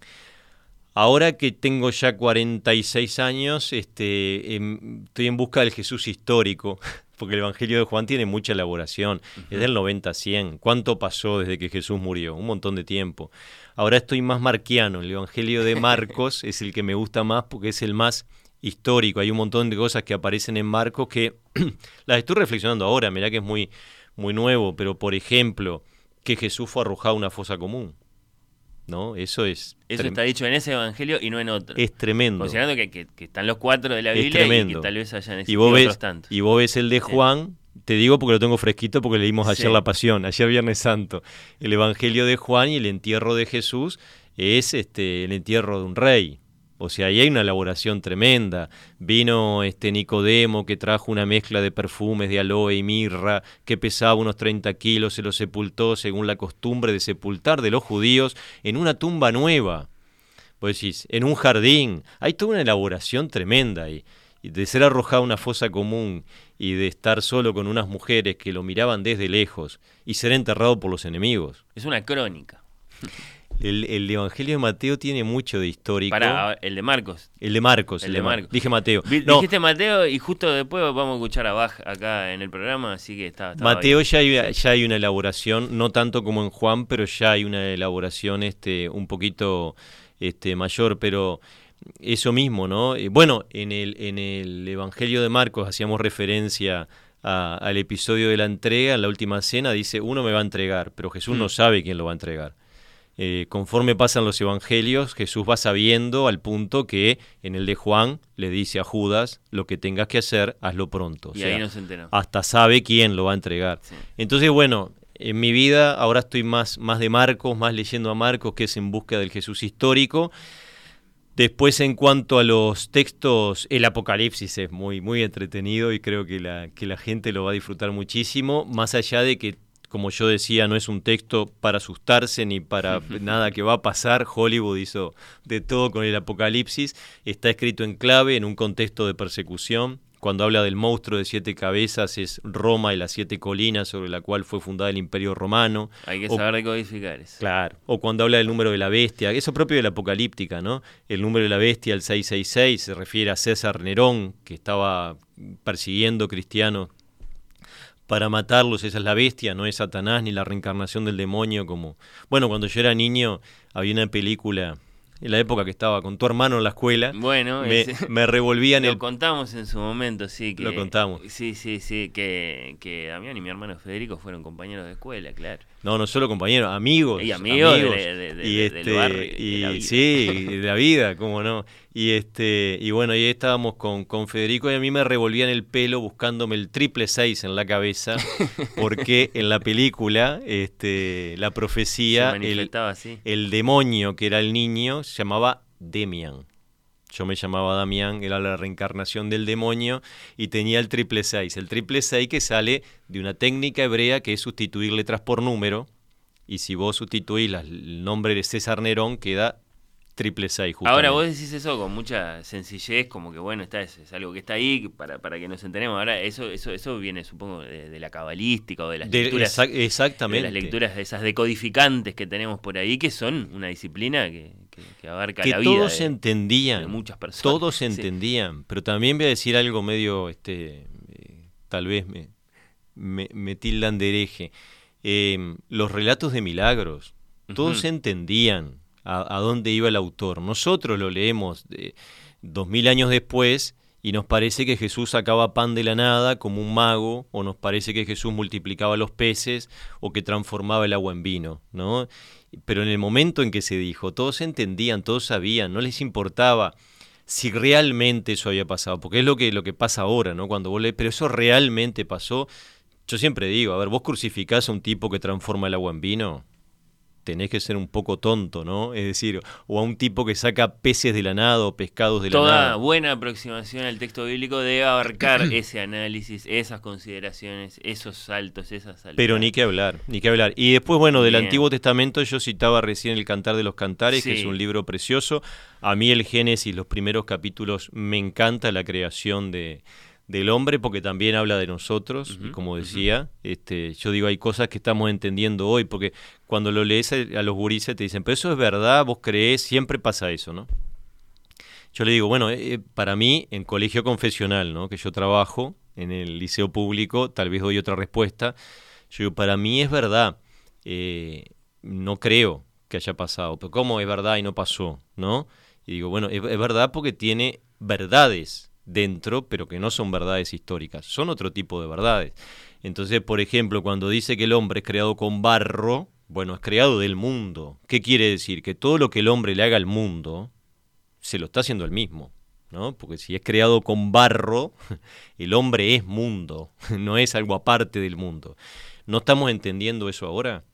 Ahora que tengo ya 46 años, este, em, estoy en busca del Jesús histórico, <laughs> porque el Evangelio de Juan tiene mucha elaboración, es del 90 a 100. ¿Cuánto pasó desde que Jesús murió? Un montón de tiempo. Ahora estoy más marquiano, el Evangelio de <laughs> Marcos es el que me gusta más porque es el más histórico. Hay un montón de cosas que aparecen en Marcos que <clears throat> las estoy reflexionando ahora, mirá que es muy, muy nuevo, pero por ejemplo, que Jesús fue arrojado a una fosa común. ¿no? Eso es... Eso está dicho en ese evangelio y no en otro. Es tremendo. Considerando que, están los cuatro de la Biblia y que tal vez hayan existido y vos ves, otros tantos. Y vos ves el de Juan, te digo porque lo tengo fresquito porque leímos ayer la Pasión, ayer Viernes Santo. El Evangelio de Juan y el entierro de Jesús es este, el entierro de un rey. O sea, ahí hay una elaboración tremenda. Vino este Nicodemo que trajo una mezcla de perfumes de aloe y mirra que pesaba unos 30 kilos, se lo sepultó según la costumbre de sepultar de los judíos en una tumba nueva. Pues decís, en un jardín. Hay toda una elaboración tremenda ahí. De ser arrojado a una fosa común y de estar solo con unas mujeres que lo miraban desde lejos y ser enterrado por los enemigos. Es una crónica. El, Evangelio de Mateo tiene mucho de histórico. Para el de Marcos. El de Marcos, el, de, Marcos. Dije Mateo. Dijiste Mateo y justo después vamos a escuchar a Bach acá en el programa, así que está. Mateo ya hay, ya hay una elaboración, no tanto como en Juan, pero ya hay una elaboración este, un poquito este, mayor, pero eso mismo, ¿no? Eh, bueno, en el, en el Evangelio de Marcos hacíamos referencia al episodio de la entrega, en la última cena, dice, uno me va a entregar, pero Jesús no mm. sabe quién lo va a entregar. Eh, conforme pasan los evangelios, Jesús va sabiendo al punto que en el de Juan le dice a Judas, lo que tengas que hacer, hazlo pronto. Y ahí no se enteró. Hasta sabe quién lo va a entregar. Entonces, bueno, en mi vida ahora estoy más, más de Marcos, más leyendo a Marcos, que es en búsqueda del Jesús histórico. Después, en cuanto a los textos, el Apocalipsis es muy, muy entretenido y creo que la, que la gente lo va a disfrutar muchísimo, más allá de que como yo decía, no es un texto para asustarse ni para <laughs> nada que va a pasar. Hollywood hizo de todo con el Apocalipsis. Está escrito en clave, en un contexto de persecución. Cuando habla del monstruo de siete cabezas es Roma y las siete colinas sobre la cual fue fundada el Imperio Romano. Hay que saber decodificar eso. Claro. O cuando habla del número de la bestia, eso propio de la apocalíptica, ¿no? El número de la bestia, el 666, se refiere a César Nerón, que estaba persiguiendo cristianos para matarlos, esa es la bestia, no es Satanás ni la reencarnación del demonio como... Bueno, cuando yo era niño había una película en la época que estaba con tu hermano en la escuela. Bueno, me, <laughs> me revolvían <laughs> el... Lo contamos en su momento, sí. Que, lo contamos. Sí, sí, sí, que, que Damián y mi hermano Federico fueron compañeros de escuela, claro. No, no solo compañeros, amigos. Y amigos, de, y este, del barrio. Y, sí, de la vida, cómo no. Y este y bueno, ahí estábamos con, con Federico y a mí me revolvían el pelo buscándome el triple seis en la cabeza, <laughs> porque en la película este, la profecía, el, el demonio que era el niño, se llamaba Demian. Yo me llamaba Damián, era la reencarnación del demonio y tenía el triple seis. El triple seis que sale de una técnica hebrea que es sustituir letras por número. Y si vos sustituís el nombre de César Nerón, queda triple 6. Ahora vos decís eso con mucha sencillez, como que bueno, está, es, algo que está ahí para, para que nos enteremos. Ahora, eso eso eso viene, supongo, de, la cabalística o de las lecturas. exactamente. De las lecturas de esas decodificantes que tenemos por ahí, que son una disciplina que, que, abarca la vida. Todos entendían. muchas personas. Todos entendían. Pero también voy a decir algo medio, este eh, tal vez me, me, tildan de hereje. Eh, los relatos de milagros. Todos entendían a, dónde iba el autor. Nosotros lo leemos dos mil años después y nos parece que Jesús sacaba pan de la nada como un mago, o nos parece que Jesús multiplicaba los peces o que transformaba el agua en vino, ¿no? Pero en el momento en que se dijo, todos entendían, todos sabían, no les importaba si realmente eso había pasado, porque es lo que, lo que pasa ahora, ¿no? Cuando vos lees, pero eso realmente pasó. Yo siempre digo, a ver, vos crucificás a un tipo que transforma el agua en vino, tenés que ser un poco tonto, ¿no? Es decir, o a un tipo que saca peces de la nada o pescados de la nada. Toda buena aproximación al texto bíblico debe abarcar <clears throat> ese análisis, esas consideraciones, esos saltos, esas saltos. Pero ni que hablar, ni que hablar. Y después, bueno, del Antiguo Testamento yo citaba recién el Cantar de los Cantares, que es un libro precioso. A mí el Génesis, los primeros capítulos, me encanta la creación de del hombre porque también habla de nosotros y como decía este yo digo hay cosas que estamos entendiendo hoy porque cuando lo lees a los gurises te dicen pero eso es verdad vos crees siempre pasa eso no yo le digo bueno eh, eh, para mí en colegio confesional no que yo trabajo en el liceo público tal vez doy otra respuesta yo digo para mí es verdad eh, no creo que haya pasado pero cómo es verdad y no pasó no y digo bueno es verdad porque tiene verdades dentro, pero que no son verdades históricas, son otro tipo de verdades. Entonces, por ejemplo, cuando dice que el hombre es creado con barro, Bueno, es creado del mundo. ¿Qué quiere decir? Que todo lo que el hombre le haga al mundo, se lo está haciendo el mismo. ¿no? Porque si es creado con barro, <laughs> el hombre es mundo, <laughs> no es algo aparte del mundo. ¿No estamos entendiendo eso ahora?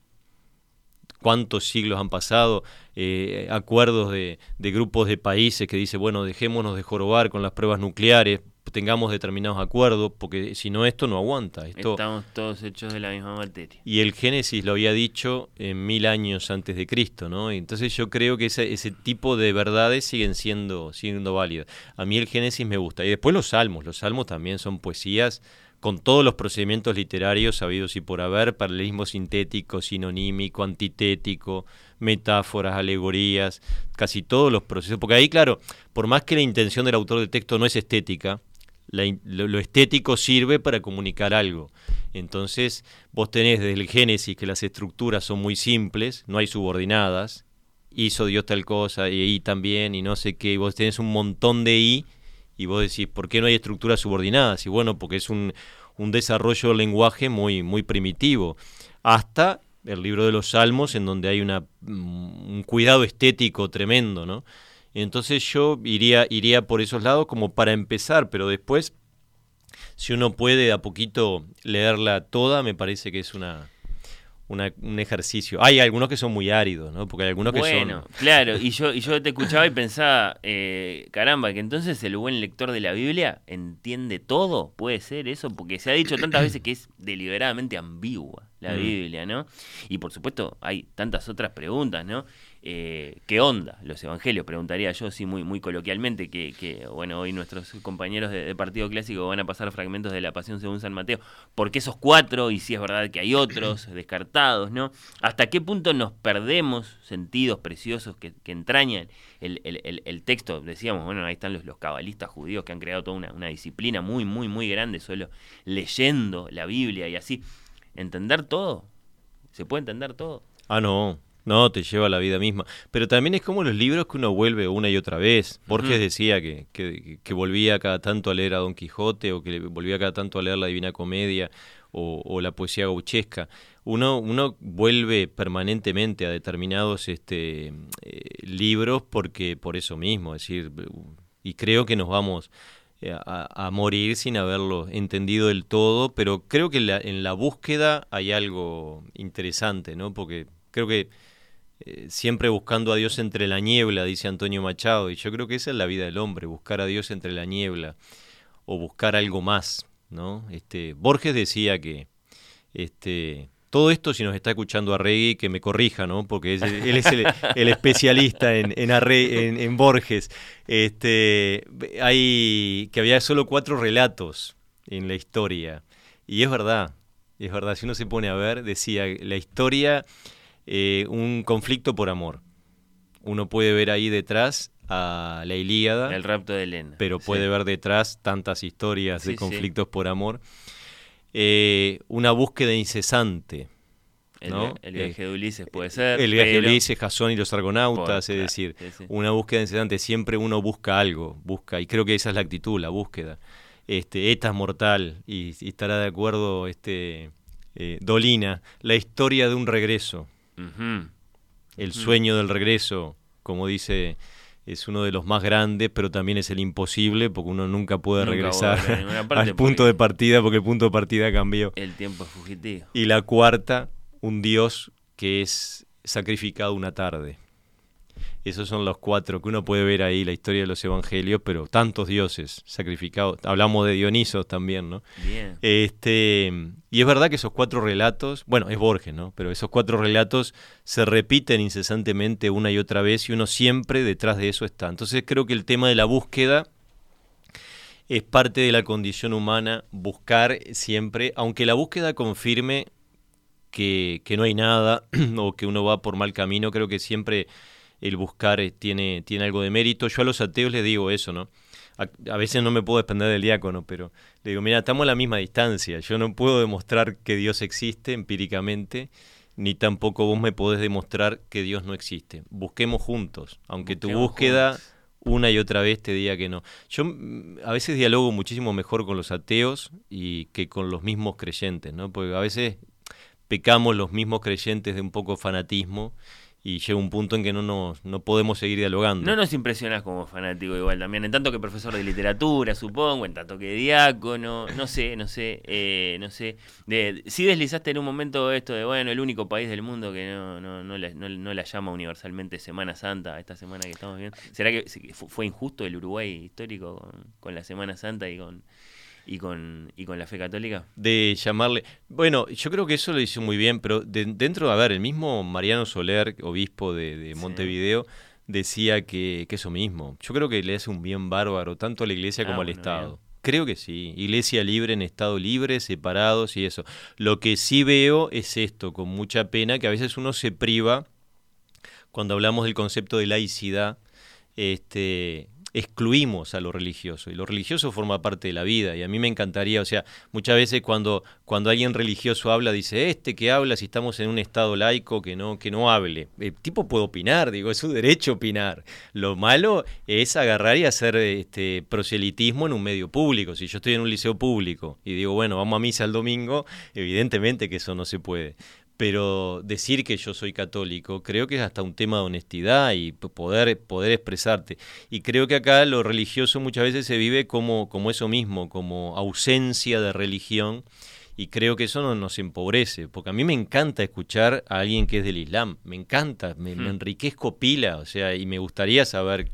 Cuántos siglos han pasado, eh, acuerdos de, de, grupos de países que dicen, bueno, dejémonos de jorobar con las pruebas nucleares, tengamos determinados acuerdos, porque si no esto no aguanta. Esto... Estamos todos hechos de la misma materia. Y el Génesis lo había dicho en mil años antes de Cristo, ¿no? entonces yo creo que ese, ese tipo de verdades siguen siendo, siendo válidas. A mí el Génesis me gusta. Y después los salmos, los salmos también son poesías con todos los procedimientos literarios sabidos y por haber, paralelismo sintético, sinonímico, antitético, metáforas, alegorías, casi todos los procesos. Porque ahí, claro, por más que la intención del autor del texto no es estética, lo, estético sirve para comunicar algo. Entonces, vos tenés desde el Génesis que las estructuras son muy simples, no hay subordinadas, hizo Dios tal cosa y ahí también y no sé qué, y vos tenés un montón de I y vos decís, ¿por qué no hay estructuras subordinadas? Y bueno, porque es un, un desarrollo del lenguaje muy, muy primitivo. Hasta el libro de los Salmos, en donde hay una, mm, un cuidado estético tremendo, ¿no? Entonces yo iría, iría por esos lados como para empezar, pero después, si uno puede a poquito leerla toda, me parece que es una, un ejercicio. Hay algunos que son muy áridos, ¿no? Porque hay algunos que bueno, claro, y yo, y yo te escuchaba y pensaba, eh, caramba, que entonces el buen lector de la Biblia entiende todo, puede ser eso, porque se ha dicho tantas veces que es deliberadamente ambigua la mm. Biblia, ¿no? Y por supuesto hay tantas otras preguntas, ¿no? Eh, ¿Qué onda los evangelios? Preguntaría yo, sí, muy, muy coloquialmente, que, bueno, hoy nuestros compañeros de, Partido Clásico van a pasar fragmentos de la Pasión según San Mateo. ¿Por qué esos cuatro? Y si es verdad que hay otros <clears throat> descartados, ¿no? ¿Hasta qué punto nos perdemos sentidos preciosos que, entrañan el, texto? Decíamos, bueno, ahí están los, los cabalistas judíos que han creado toda una, una disciplina muy, muy, muy grande solo leyendo la Biblia y así. ¿Entender todo? ¿Se puede entender todo? Ah, no, no, te lleva la vida misma. Pero también es como los libros que uno vuelve una y otra vez. Borges decía que, que, volvía cada tanto a leer a Don Quijote o que volvía cada tanto a leer la Divina Comedia o, la poesía gauchesca. Uno, uno vuelve permanentemente a determinados este, eh, libros porque por eso mismo, es decir, y creo que nos vamos eh, a, morir sin haberlo entendido del todo, pero creo que en la búsqueda hay algo interesante, ¿no? Porque creo que eh, siempre buscando a Dios entre la niebla, dice Antonio Machado, y yo creo que esa es la vida del hombre, buscar a Dios entre la niebla o buscar algo más, ¿no? Este, Borges decía que este, todo esto, si nos está escuchando a Regui, que me corrija, ¿no? Porque él es el, especialista en, en, en, Borges. Este, hay que había solo cuatro relatos en la historia. Y es verdad, es verdad. Si uno se pone a ver, decía, la historia eh, un conflicto por amor. Uno puede ver ahí detrás a la Ilíada. El rapto de Elena. Pero puede ver detrás tantas historias de conflictos por amor. Eh, una búsqueda incesante. El, viaje de Ulises puede ser. El viaje de Ulises, Jasón y los argonautas, es decir, una búsqueda incesante. Siempre uno busca algo, busca, y creo que esa es la actitud, la búsqueda. Este, Eta es mortal, y, estará de acuerdo este, eh, Dolina, la historia de un regreso. El sueño del regreso, como dice, es uno de los más grandes, pero también es el imposible, porque uno nunca puede regresar <laughs> al punto de partida, porque el punto de partida cambió. El tiempo es fugitivo. Y la cuarta, un Dios que es sacrificado una tarde. Esos son los cuatro que uno puede ver ahí, la historia de los evangelios, pero tantos dioses sacrificados. Hablamos de Dionisos también, ¿no? Bien. Este, y es verdad que esos cuatro relatos, bueno, es Borges, ¿no? Pero esos cuatro relatos se repiten incesantemente una y otra vez y uno siempre detrás de eso está. Entonces creo que el tema de la búsqueda es parte de la condición humana, buscar siempre, aunque la búsqueda confirme que, que no hay nada <clears throat> o que uno va por mal camino, creo que siempre el buscar eh, tiene, tiene algo de mérito. Yo a los ateos les digo eso, ¿no? A, veces no me puedo depender del diácono, pero le digo, mira, estamos a la misma distancia. Yo no puedo demostrar que Dios existe empíricamente, ni tampoco vos me podés demostrar que Dios no existe. Busquemos juntos, aunque tu búsqueda una y otra vez te diga que no. Yo mm, a veces dialogo muchísimo mejor con los ateos y que con los mismos creyentes, ¿no? Porque a veces pecamos los mismos creyentes de un poco fanatismo y llega un punto en que no, nos, no podemos seguir dialogando. No nos impresionas como fanático igual también, en tanto que profesor de literatura, supongo, en tanto que diácono, no sé, no sé, eh, no sé. Sí deslizaste en un momento esto de, bueno, el único país del mundo que no, no, no, la, no, la llama universalmente Semana Santa, esta semana que estamos viendo. ¿Será que fue injusto el Uruguay histórico con, con la Semana Santa y con y con, y con la fe católica? De llamarle. Bueno, yo creo que eso lo hizo muy bien, pero dentro, a ver, el mismo Mariano Soler, obispo de, Montevideo, decía que, que, eso mismo. Yo creo que le hace un bien bárbaro, tanto a la iglesia como ah, al Estado. Creo que sí. Iglesia libre en Estado libre, separados y eso. Lo que sí veo es esto, con mucha pena, que a veces uno se priva, cuando hablamos del concepto de laicidad, este, excluimos a lo religioso y lo religioso forma parte de la vida y a mí me encantaría, o sea, muchas veces cuando, cuando alguien religioso habla dice, este que habla si estamos en un estado laico que no, que no hable. El tipo puede opinar, digo, es su derecho opinar. Lo malo es agarrar y hacer este proselitismo en un medio público. Si yo estoy en un liceo público y digo, bueno, vamos a misa el domingo, evidentemente que eso no se puede pero decir que yo soy católico creo que es hasta un tema de honestidad y poder, poder expresarte. Y creo que acá lo religioso muchas veces se vive como, como eso mismo, como ausencia de religión. Y creo que eso no nos empobrece, porque a mí me encanta escuchar a alguien que es del Islam, me encanta, me, me hmm. enriquezco pila, o sea, y me gustaría saber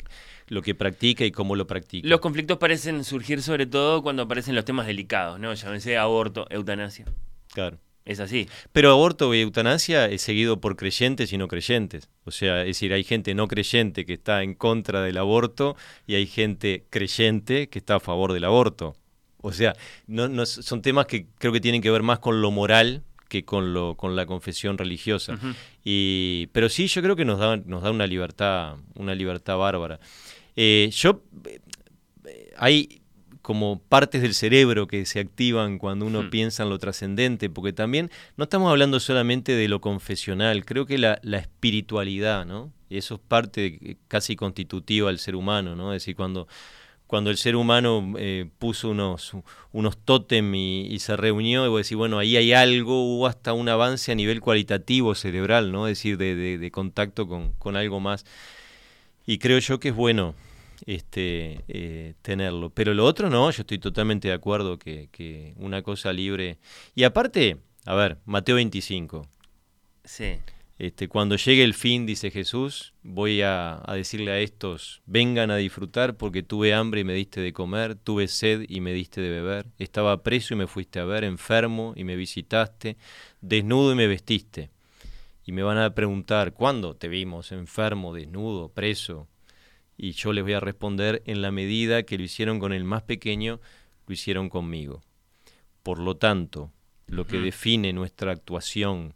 lo que practica y cómo lo practica. Los conflictos parecen surgir sobre todo cuando aparecen los temas delicados, ¿no? Llámense aborto, eutanasia. Claro. Es así. Pero aborto y eutanasia es seguido por creyentes y no creyentes. O sea, es decir, hay gente no creyente que está en contra del aborto y hay gente creyente que está a favor del aborto. O sea, no, son temas que creo que tienen que ver más con lo moral que con, lo, con la confesión religiosa. y, pero sí, yo creo que nos da, nos da una libertad, una libertad bárbara. Eh, yo, eh, hay como partes del cerebro que se activan cuando uno hmm. piensa en lo trascendente, porque también no estamos hablando solamente de lo confesional, creo que la, espiritualidad, ¿no? Y eso es parte casi constitutiva del ser humano, ¿no? Es decir, cuando, cuando el ser humano eh, puso unos, unos tótem y, se reunió, y vos decís, bueno, ahí hay algo, hubo hasta un avance a nivel cualitativo cerebral, ¿no? Es decir, de, de, contacto con, con algo más. Y creo yo que es bueno este, eh, tenerlo. Pero lo otro no, yo estoy totalmente de acuerdo que, una cosa libre. Y aparte, a ver, Mateo 25. Sí. Este, cuando llegue el fin, dice Jesús, voy a, a, decirle a estos, vengan a disfrutar porque tuve hambre y me diste de comer, tuve sed y me diste de beber, estaba preso y me fuiste a ver, enfermo y me visitaste, desnudo y me vestiste. Y me van a preguntar, ¿cuándo te vimos enfermo, desnudo, preso? Y yo les voy a responder en la medida que lo hicieron con el más pequeño, lo hicieron conmigo. Por lo tanto, lo que define nuestra actuación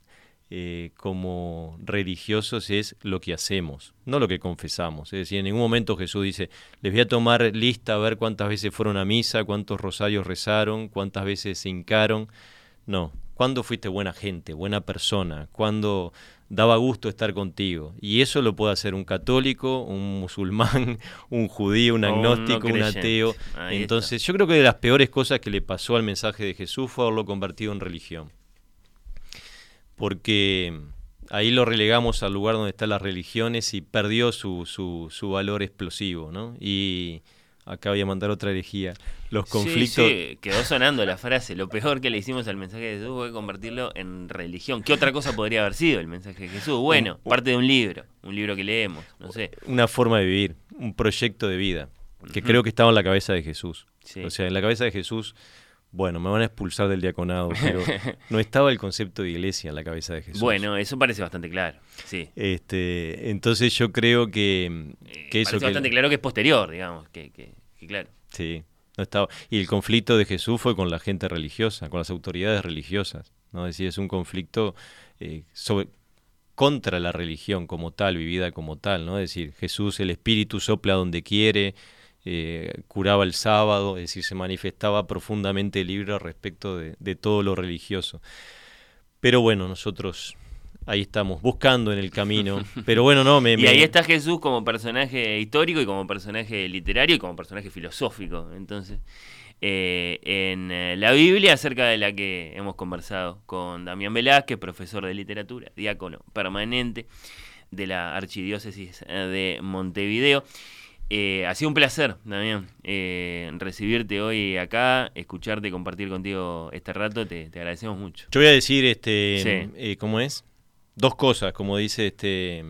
eh, como religiosos es lo que hacemos, no lo que confesamos. Es decir, en ningún momento Jesús dice, les voy a tomar lista a ver cuántas veces fueron a misa, cuántos rosarios rezaron, cuántas veces se hincaron. No, ¿cuándo fuiste buena gente, buena persona? ¿Cuándo daba gusto estar contigo. Y eso lo puede hacer un católico, un musulmán, <laughs> un judío, un agnóstico, un, ateo. Entonces yo creo que de las peores cosas que le pasó al mensaje de Jesús fue haberlo convertido en religión. Porque ahí lo relegamos al lugar donde están las religiones y perdió su, su, su valor explosivo. ¿no? Y acá voy a mandar otra herejía. Los conflictos. Sí, quedó sonando la frase. Lo peor que le hicimos al mensaje de Jesús fue convertirlo en religión. ¿Qué otra cosa podría haber sido el mensaje de Jesús? Bueno, parte de un libro, un libro que leemos, no sé. Una forma de vivir, un proyecto de vida, que creo que estaba en la cabeza de Jesús. O sea, en la cabeza de Jesús, bueno, me van a expulsar del diaconado, pero <laughs> no estaba el concepto de iglesia en la cabeza de Jesús. Bueno, eso parece bastante claro, sí. Este, entonces yo creo que, que eso... Parece bastante claro que es posterior, digamos, que, que claro. Sí, no estaba. Y el conflicto de Jesús fue con la gente religiosa, con las autoridades religiosas. ¿no? Es decir, es un conflicto eh, contra la religión como tal, vivida como tal. ¿no? Es decir, Jesús, el Espíritu sopla donde quiere, eh, curaba el sábado, es decir, se manifestaba profundamente libre respecto de todo lo religioso. Pero bueno, nosotros ahí estamos, buscando en el camino. <laughs> Pero bueno, no, me... y ahí está Jesús como personaje histórico y como personaje literario y como personaje filosófico. Entonces, eh, en eh, la Biblia, acerca de la que hemos conversado con Damián Velázquez, profesor de literatura, diácono permanente de la Archidiócesis de Montevideo. ha sido un placer, Damián, recibirte hoy acá, escucharte, compartir contigo este rato. Te, agradecemos mucho. Yo voy a decir, este, ¿cómo es? Dos cosas, como dice este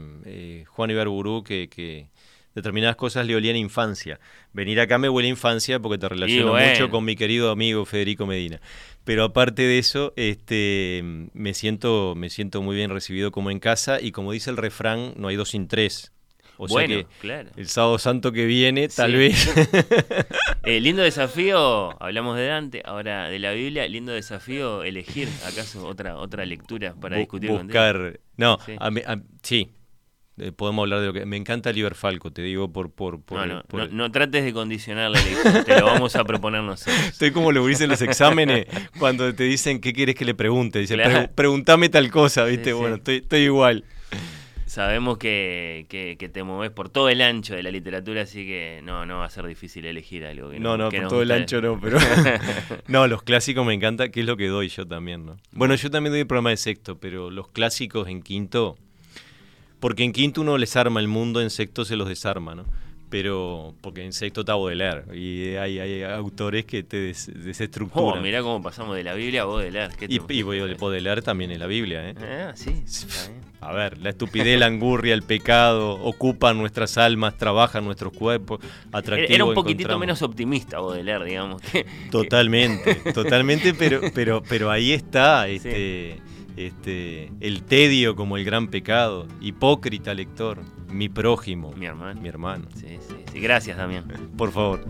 Juan Ibarburú, que, que determinadas cosas le olían infancia. Venir acá me huele a infancia porque te relaciono mucho con mi querido amigo Federico Medina. Pero aparte de eso, este, me, siento, me siento muy bien recibido como en casa y como dice el refrán, no hay dos sin tres. O sea que el sábado santo que viene, tal vez. <laughs> eh, lindo desafío, hablamos de Dante, ahora de la Biblia, lindo desafío elegir acaso otra otra lectura para discutir buscar, No, sí, eh, podemos hablar de lo que... Me encanta Liber Falco, te digo por... por, no, no, trates de condicionar la elección, te lo vamos a proponer nosotros. <laughs> Estoy como lo dicen los exámenes, cuando te dicen qué quieres que le pregunte. Dice, pregúntame tal cosa, ¿viste? bueno, Estoy, estoy igual. Sabemos que, que, te mueves por todo el ancho de la literatura, así que no, no va a ser difícil elegir algo. no, no, por todo el ancho no, pero... <laughs> no, los clásicos me encanta, que es lo que doy yo también, ¿no? Bueno, yo también doy el programa de sexto, pero los clásicos en quinto porque en quinto uno les arma el mundo, en sexto se los desarma, ¿no? Pero, porque en sexto está Baudelaire, y hay, hay autores que te desestructuran. Oh, mirá cómo pasamos de la Biblia a Baudelaire. y, y Baudelaire también en la Biblia, ¿eh? Ah, sí, A ver, la estupidez, la angurria, el pecado, ocupan nuestras almas, trabajan nuestros cuerpos, atractivo Era un poquitito menos optimista Baudelaire, digamos. Totalmente, <laughs> totalmente, pero, pero, pero ahí está, este este, el tedio como el gran pecado, hipócrita lector, mi prójimo, mi hermano. Mi hermano. Sí, sí, sí. Gracias, Damián. Por favor.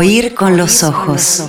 Oír con los ojos.